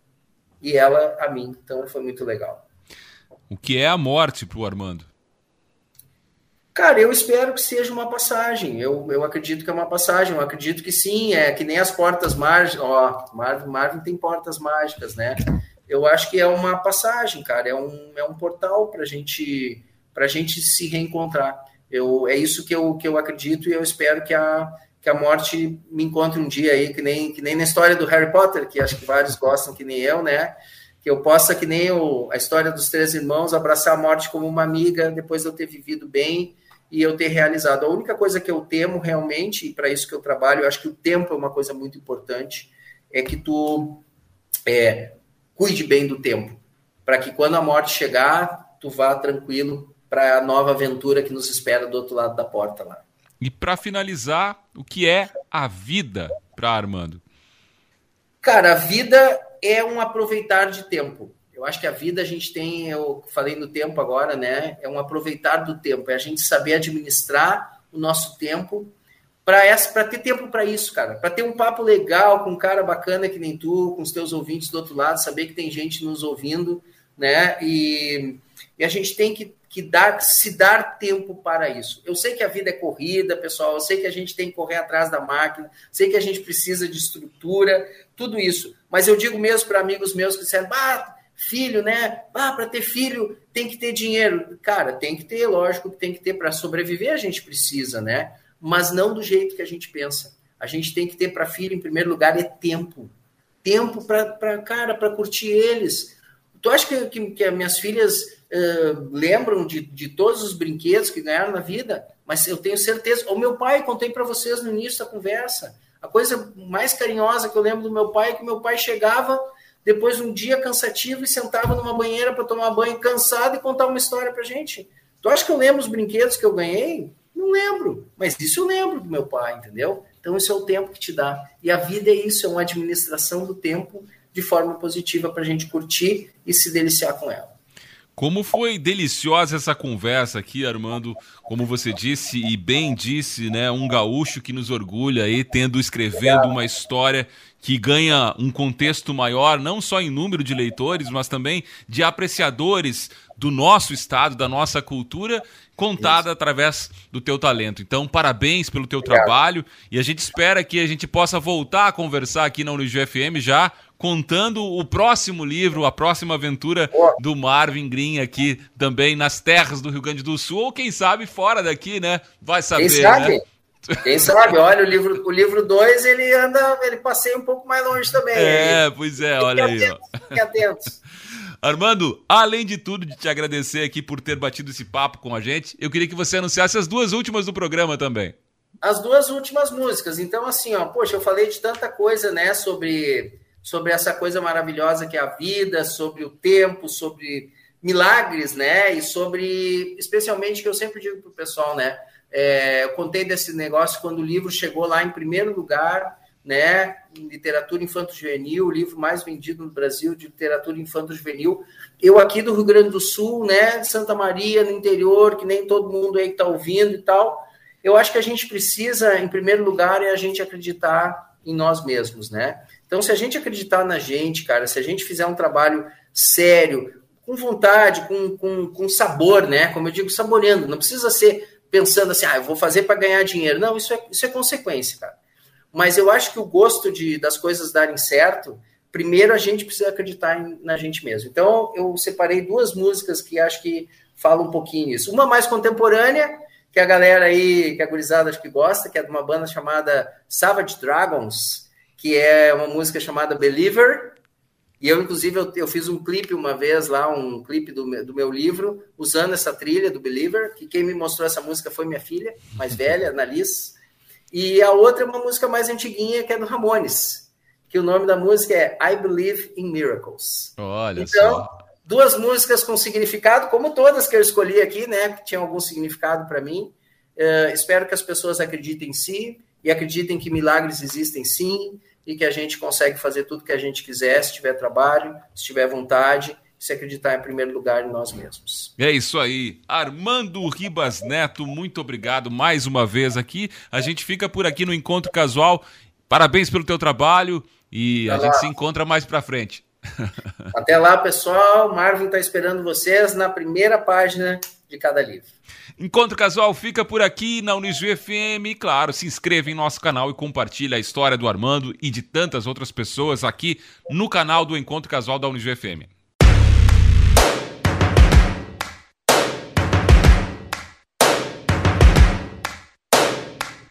E ela a mim, então foi muito legal. O que é a morte para o Armando? Cara, eu espero que seja uma passagem. Eu, eu acredito que é uma passagem. Eu acredito que sim, é que nem as portas mágicas. Ó, Marvin, Marvin tem portas mágicas, né? Eu acho que é uma passagem, cara. É um, é um portal para gente, a gente se reencontrar. Eu, é isso que eu, que eu acredito e eu espero que a, que a morte me encontre um dia aí, que nem, que nem na história do Harry Potter, que acho que vários gostam, que nem eu, né? Que eu possa, que nem o, a história dos três irmãos, abraçar a morte como uma amiga depois de eu ter vivido bem e eu ter realizado. A única coisa que eu temo realmente, e para isso que eu trabalho, eu acho que o tempo é uma coisa muito importante, é que tu é, cuide bem do tempo, para que quando a morte chegar, tu vá tranquilo para a nova aventura que nos espera do outro lado da porta lá. E para finalizar, o que é a vida para Armando? Cara, a vida é um aproveitar de tempo. Eu acho que a vida a gente tem, eu falei no tempo agora, né? É um aproveitar do tempo, é a gente saber administrar o nosso tempo para ter tempo para isso, cara. Para ter um papo legal com um cara bacana que nem tu, com os teus ouvintes do outro lado, saber que tem gente nos ouvindo, né? E, e a gente tem que, que dar, se dar tempo para isso. Eu sei que a vida é corrida, pessoal, eu sei que a gente tem que correr atrás da máquina, sei que a gente precisa de estrutura, tudo isso. Mas eu digo mesmo para amigos meus que disseram, ah, filho, né? Ah, para ter filho tem que ter dinheiro. Cara, tem que ter, lógico que tem que ter para sobreviver, a gente precisa, né? Mas não do jeito que a gente pensa. A gente tem que ter para filho, em primeiro lugar, é tempo. Tempo para, cara, para curtir eles. Tu acha que, que, que as minhas filhas uh, lembram de, de todos os brinquedos que ganharam na vida? Mas eu tenho certeza. O meu pai, contei para vocês no início da conversa. A coisa mais carinhosa que eu lembro do meu pai é que meu pai chegava depois de um dia cansativo e sentava numa banheira para tomar banho cansado e contar uma história para gente. Tu acha que eu lembro os brinquedos que eu ganhei? Não lembro, mas isso eu lembro do meu pai, entendeu? Então, isso é o tempo que te dá. E a vida é isso, é uma administração do tempo de forma positiva para a gente curtir e se deliciar com ela. Como foi deliciosa essa conversa aqui, Armando. Como você disse e bem disse, né? Um gaúcho que nos orgulha aí, tendo escrevendo uma história que ganha um contexto maior, não só em número de leitores, mas também de apreciadores do nosso estado, da nossa cultura contada Isso. através do teu talento. Então, parabéns pelo teu Obrigado. trabalho e a gente espera que a gente possa voltar a conversar aqui na Unijuí FM já contando o próximo livro, a próxima aventura do Marvin Green aqui também nas terras do Rio Grande do Sul ou quem sabe fora daqui, né? Vai saber, quem sabe? né? Quem sabe, olha, o livro o livro 2, ele anda, ele passeia um pouco mais longe também. É, pois é, olha aí, atentos, ó. atentos. (laughs) Armando, além de tudo, de te agradecer aqui por ter batido esse papo com a gente, eu queria que você anunciasse as duas últimas do programa também. As duas últimas músicas. Então, assim, ó, poxa, eu falei de tanta coisa, né, sobre, sobre essa coisa maravilhosa que é a vida, sobre o tempo, sobre milagres, né, e sobre, especialmente, que eu sempre digo pro pessoal, né, é, eu contei desse negócio quando o livro chegou lá em primeiro lugar, né? Literatura infanto-juvenil, o livro mais vendido no Brasil de literatura infanto-juvenil. Eu aqui do Rio Grande do Sul, né? Santa Maria, no interior, que nem todo mundo aí que está ouvindo e tal. Eu acho que a gente precisa, em primeiro lugar, é a gente acreditar em nós mesmos, né? Então, se a gente acreditar na gente, cara, se a gente fizer um trabalho sério, com vontade, com, com, com sabor, né? Como eu digo, saboreando, não precisa ser pensando assim, ah, eu vou fazer para ganhar dinheiro. Não, isso é, isso é consequência, cara mas eu acho que o gosto de, das coisas darem certo, primeiro a gente precisa acreditar em, na gente mesmo. Então, eu separei duas músicas que acho que falam um pouquinho isso. Uma mais contemporânea, que a galera aí, que a gurizada acho que gosta, que é de uma banda chamada Savage Dragons, que é uma música chamada Believer. E eu, inclusive, eu, eu fiz um clipe uma vez lá, um clipe do, do meu livro, usando essa trilha do Believer, que quem me mostrou essa música foi minha filha, mais velha, Annalise. E a outra é uma música mais antiguinha, que é do Ramones, que o nome da música é I Believe in Miracles. Olha então, só. duas músicas com significado, como todas que eu escolhi aqui, né, que tinham algum significado para mim. Uh, espero que as pessoas acreditem em si e acreditem que milagres existem sim e que a gente consegue fazer tudo que a gente quiser, se tiver trabalho, se tiver vontade se acreditar em primeiro lugar em nós mesmos. É isso aí. Armando Ribas Neto, muito obrigado mais uma vez aqui. A gente fica por aqui no Encontro Casual. Parabéns pelo teu trabalho e Até a lá. gente se encontra mais para frente. Até lá, pessoal. Marvin está esperando vocês na primeira página de cada livro. Encontro Casual fica por aqui na Unijuí FM. E, claro, se inscreva em nosso canal e compartilhe a história do Armando e de tantas outras pessoas aqui no canal do Encontro Casual da Unijuí FM.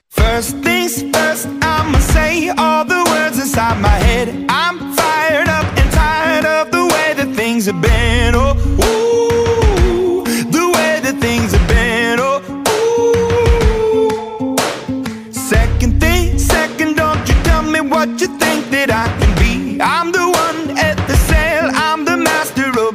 First things first, I'ma say all the words inside my head. I'm fired up and tired of the way that things have been. Oh,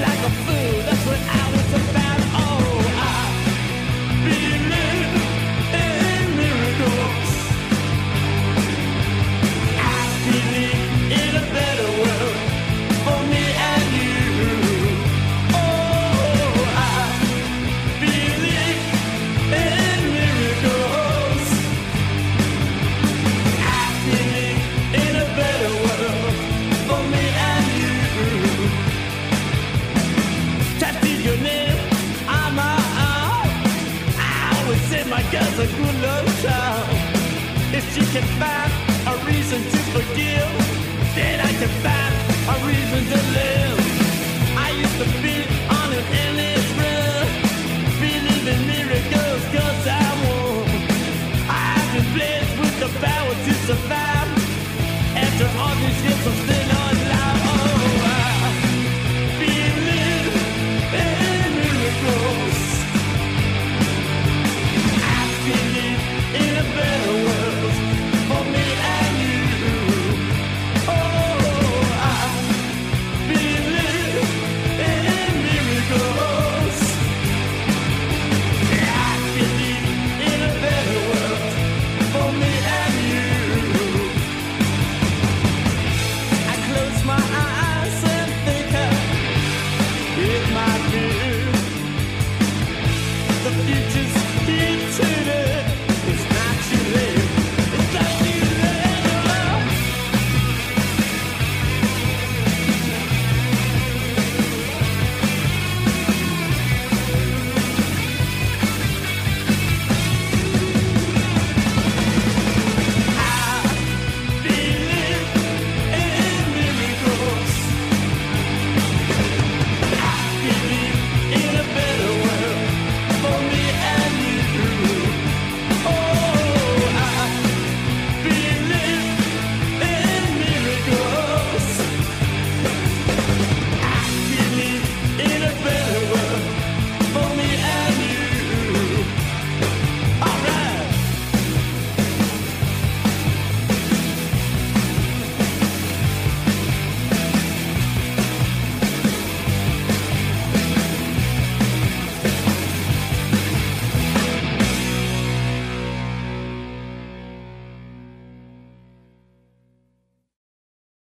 like a fool. That's what I.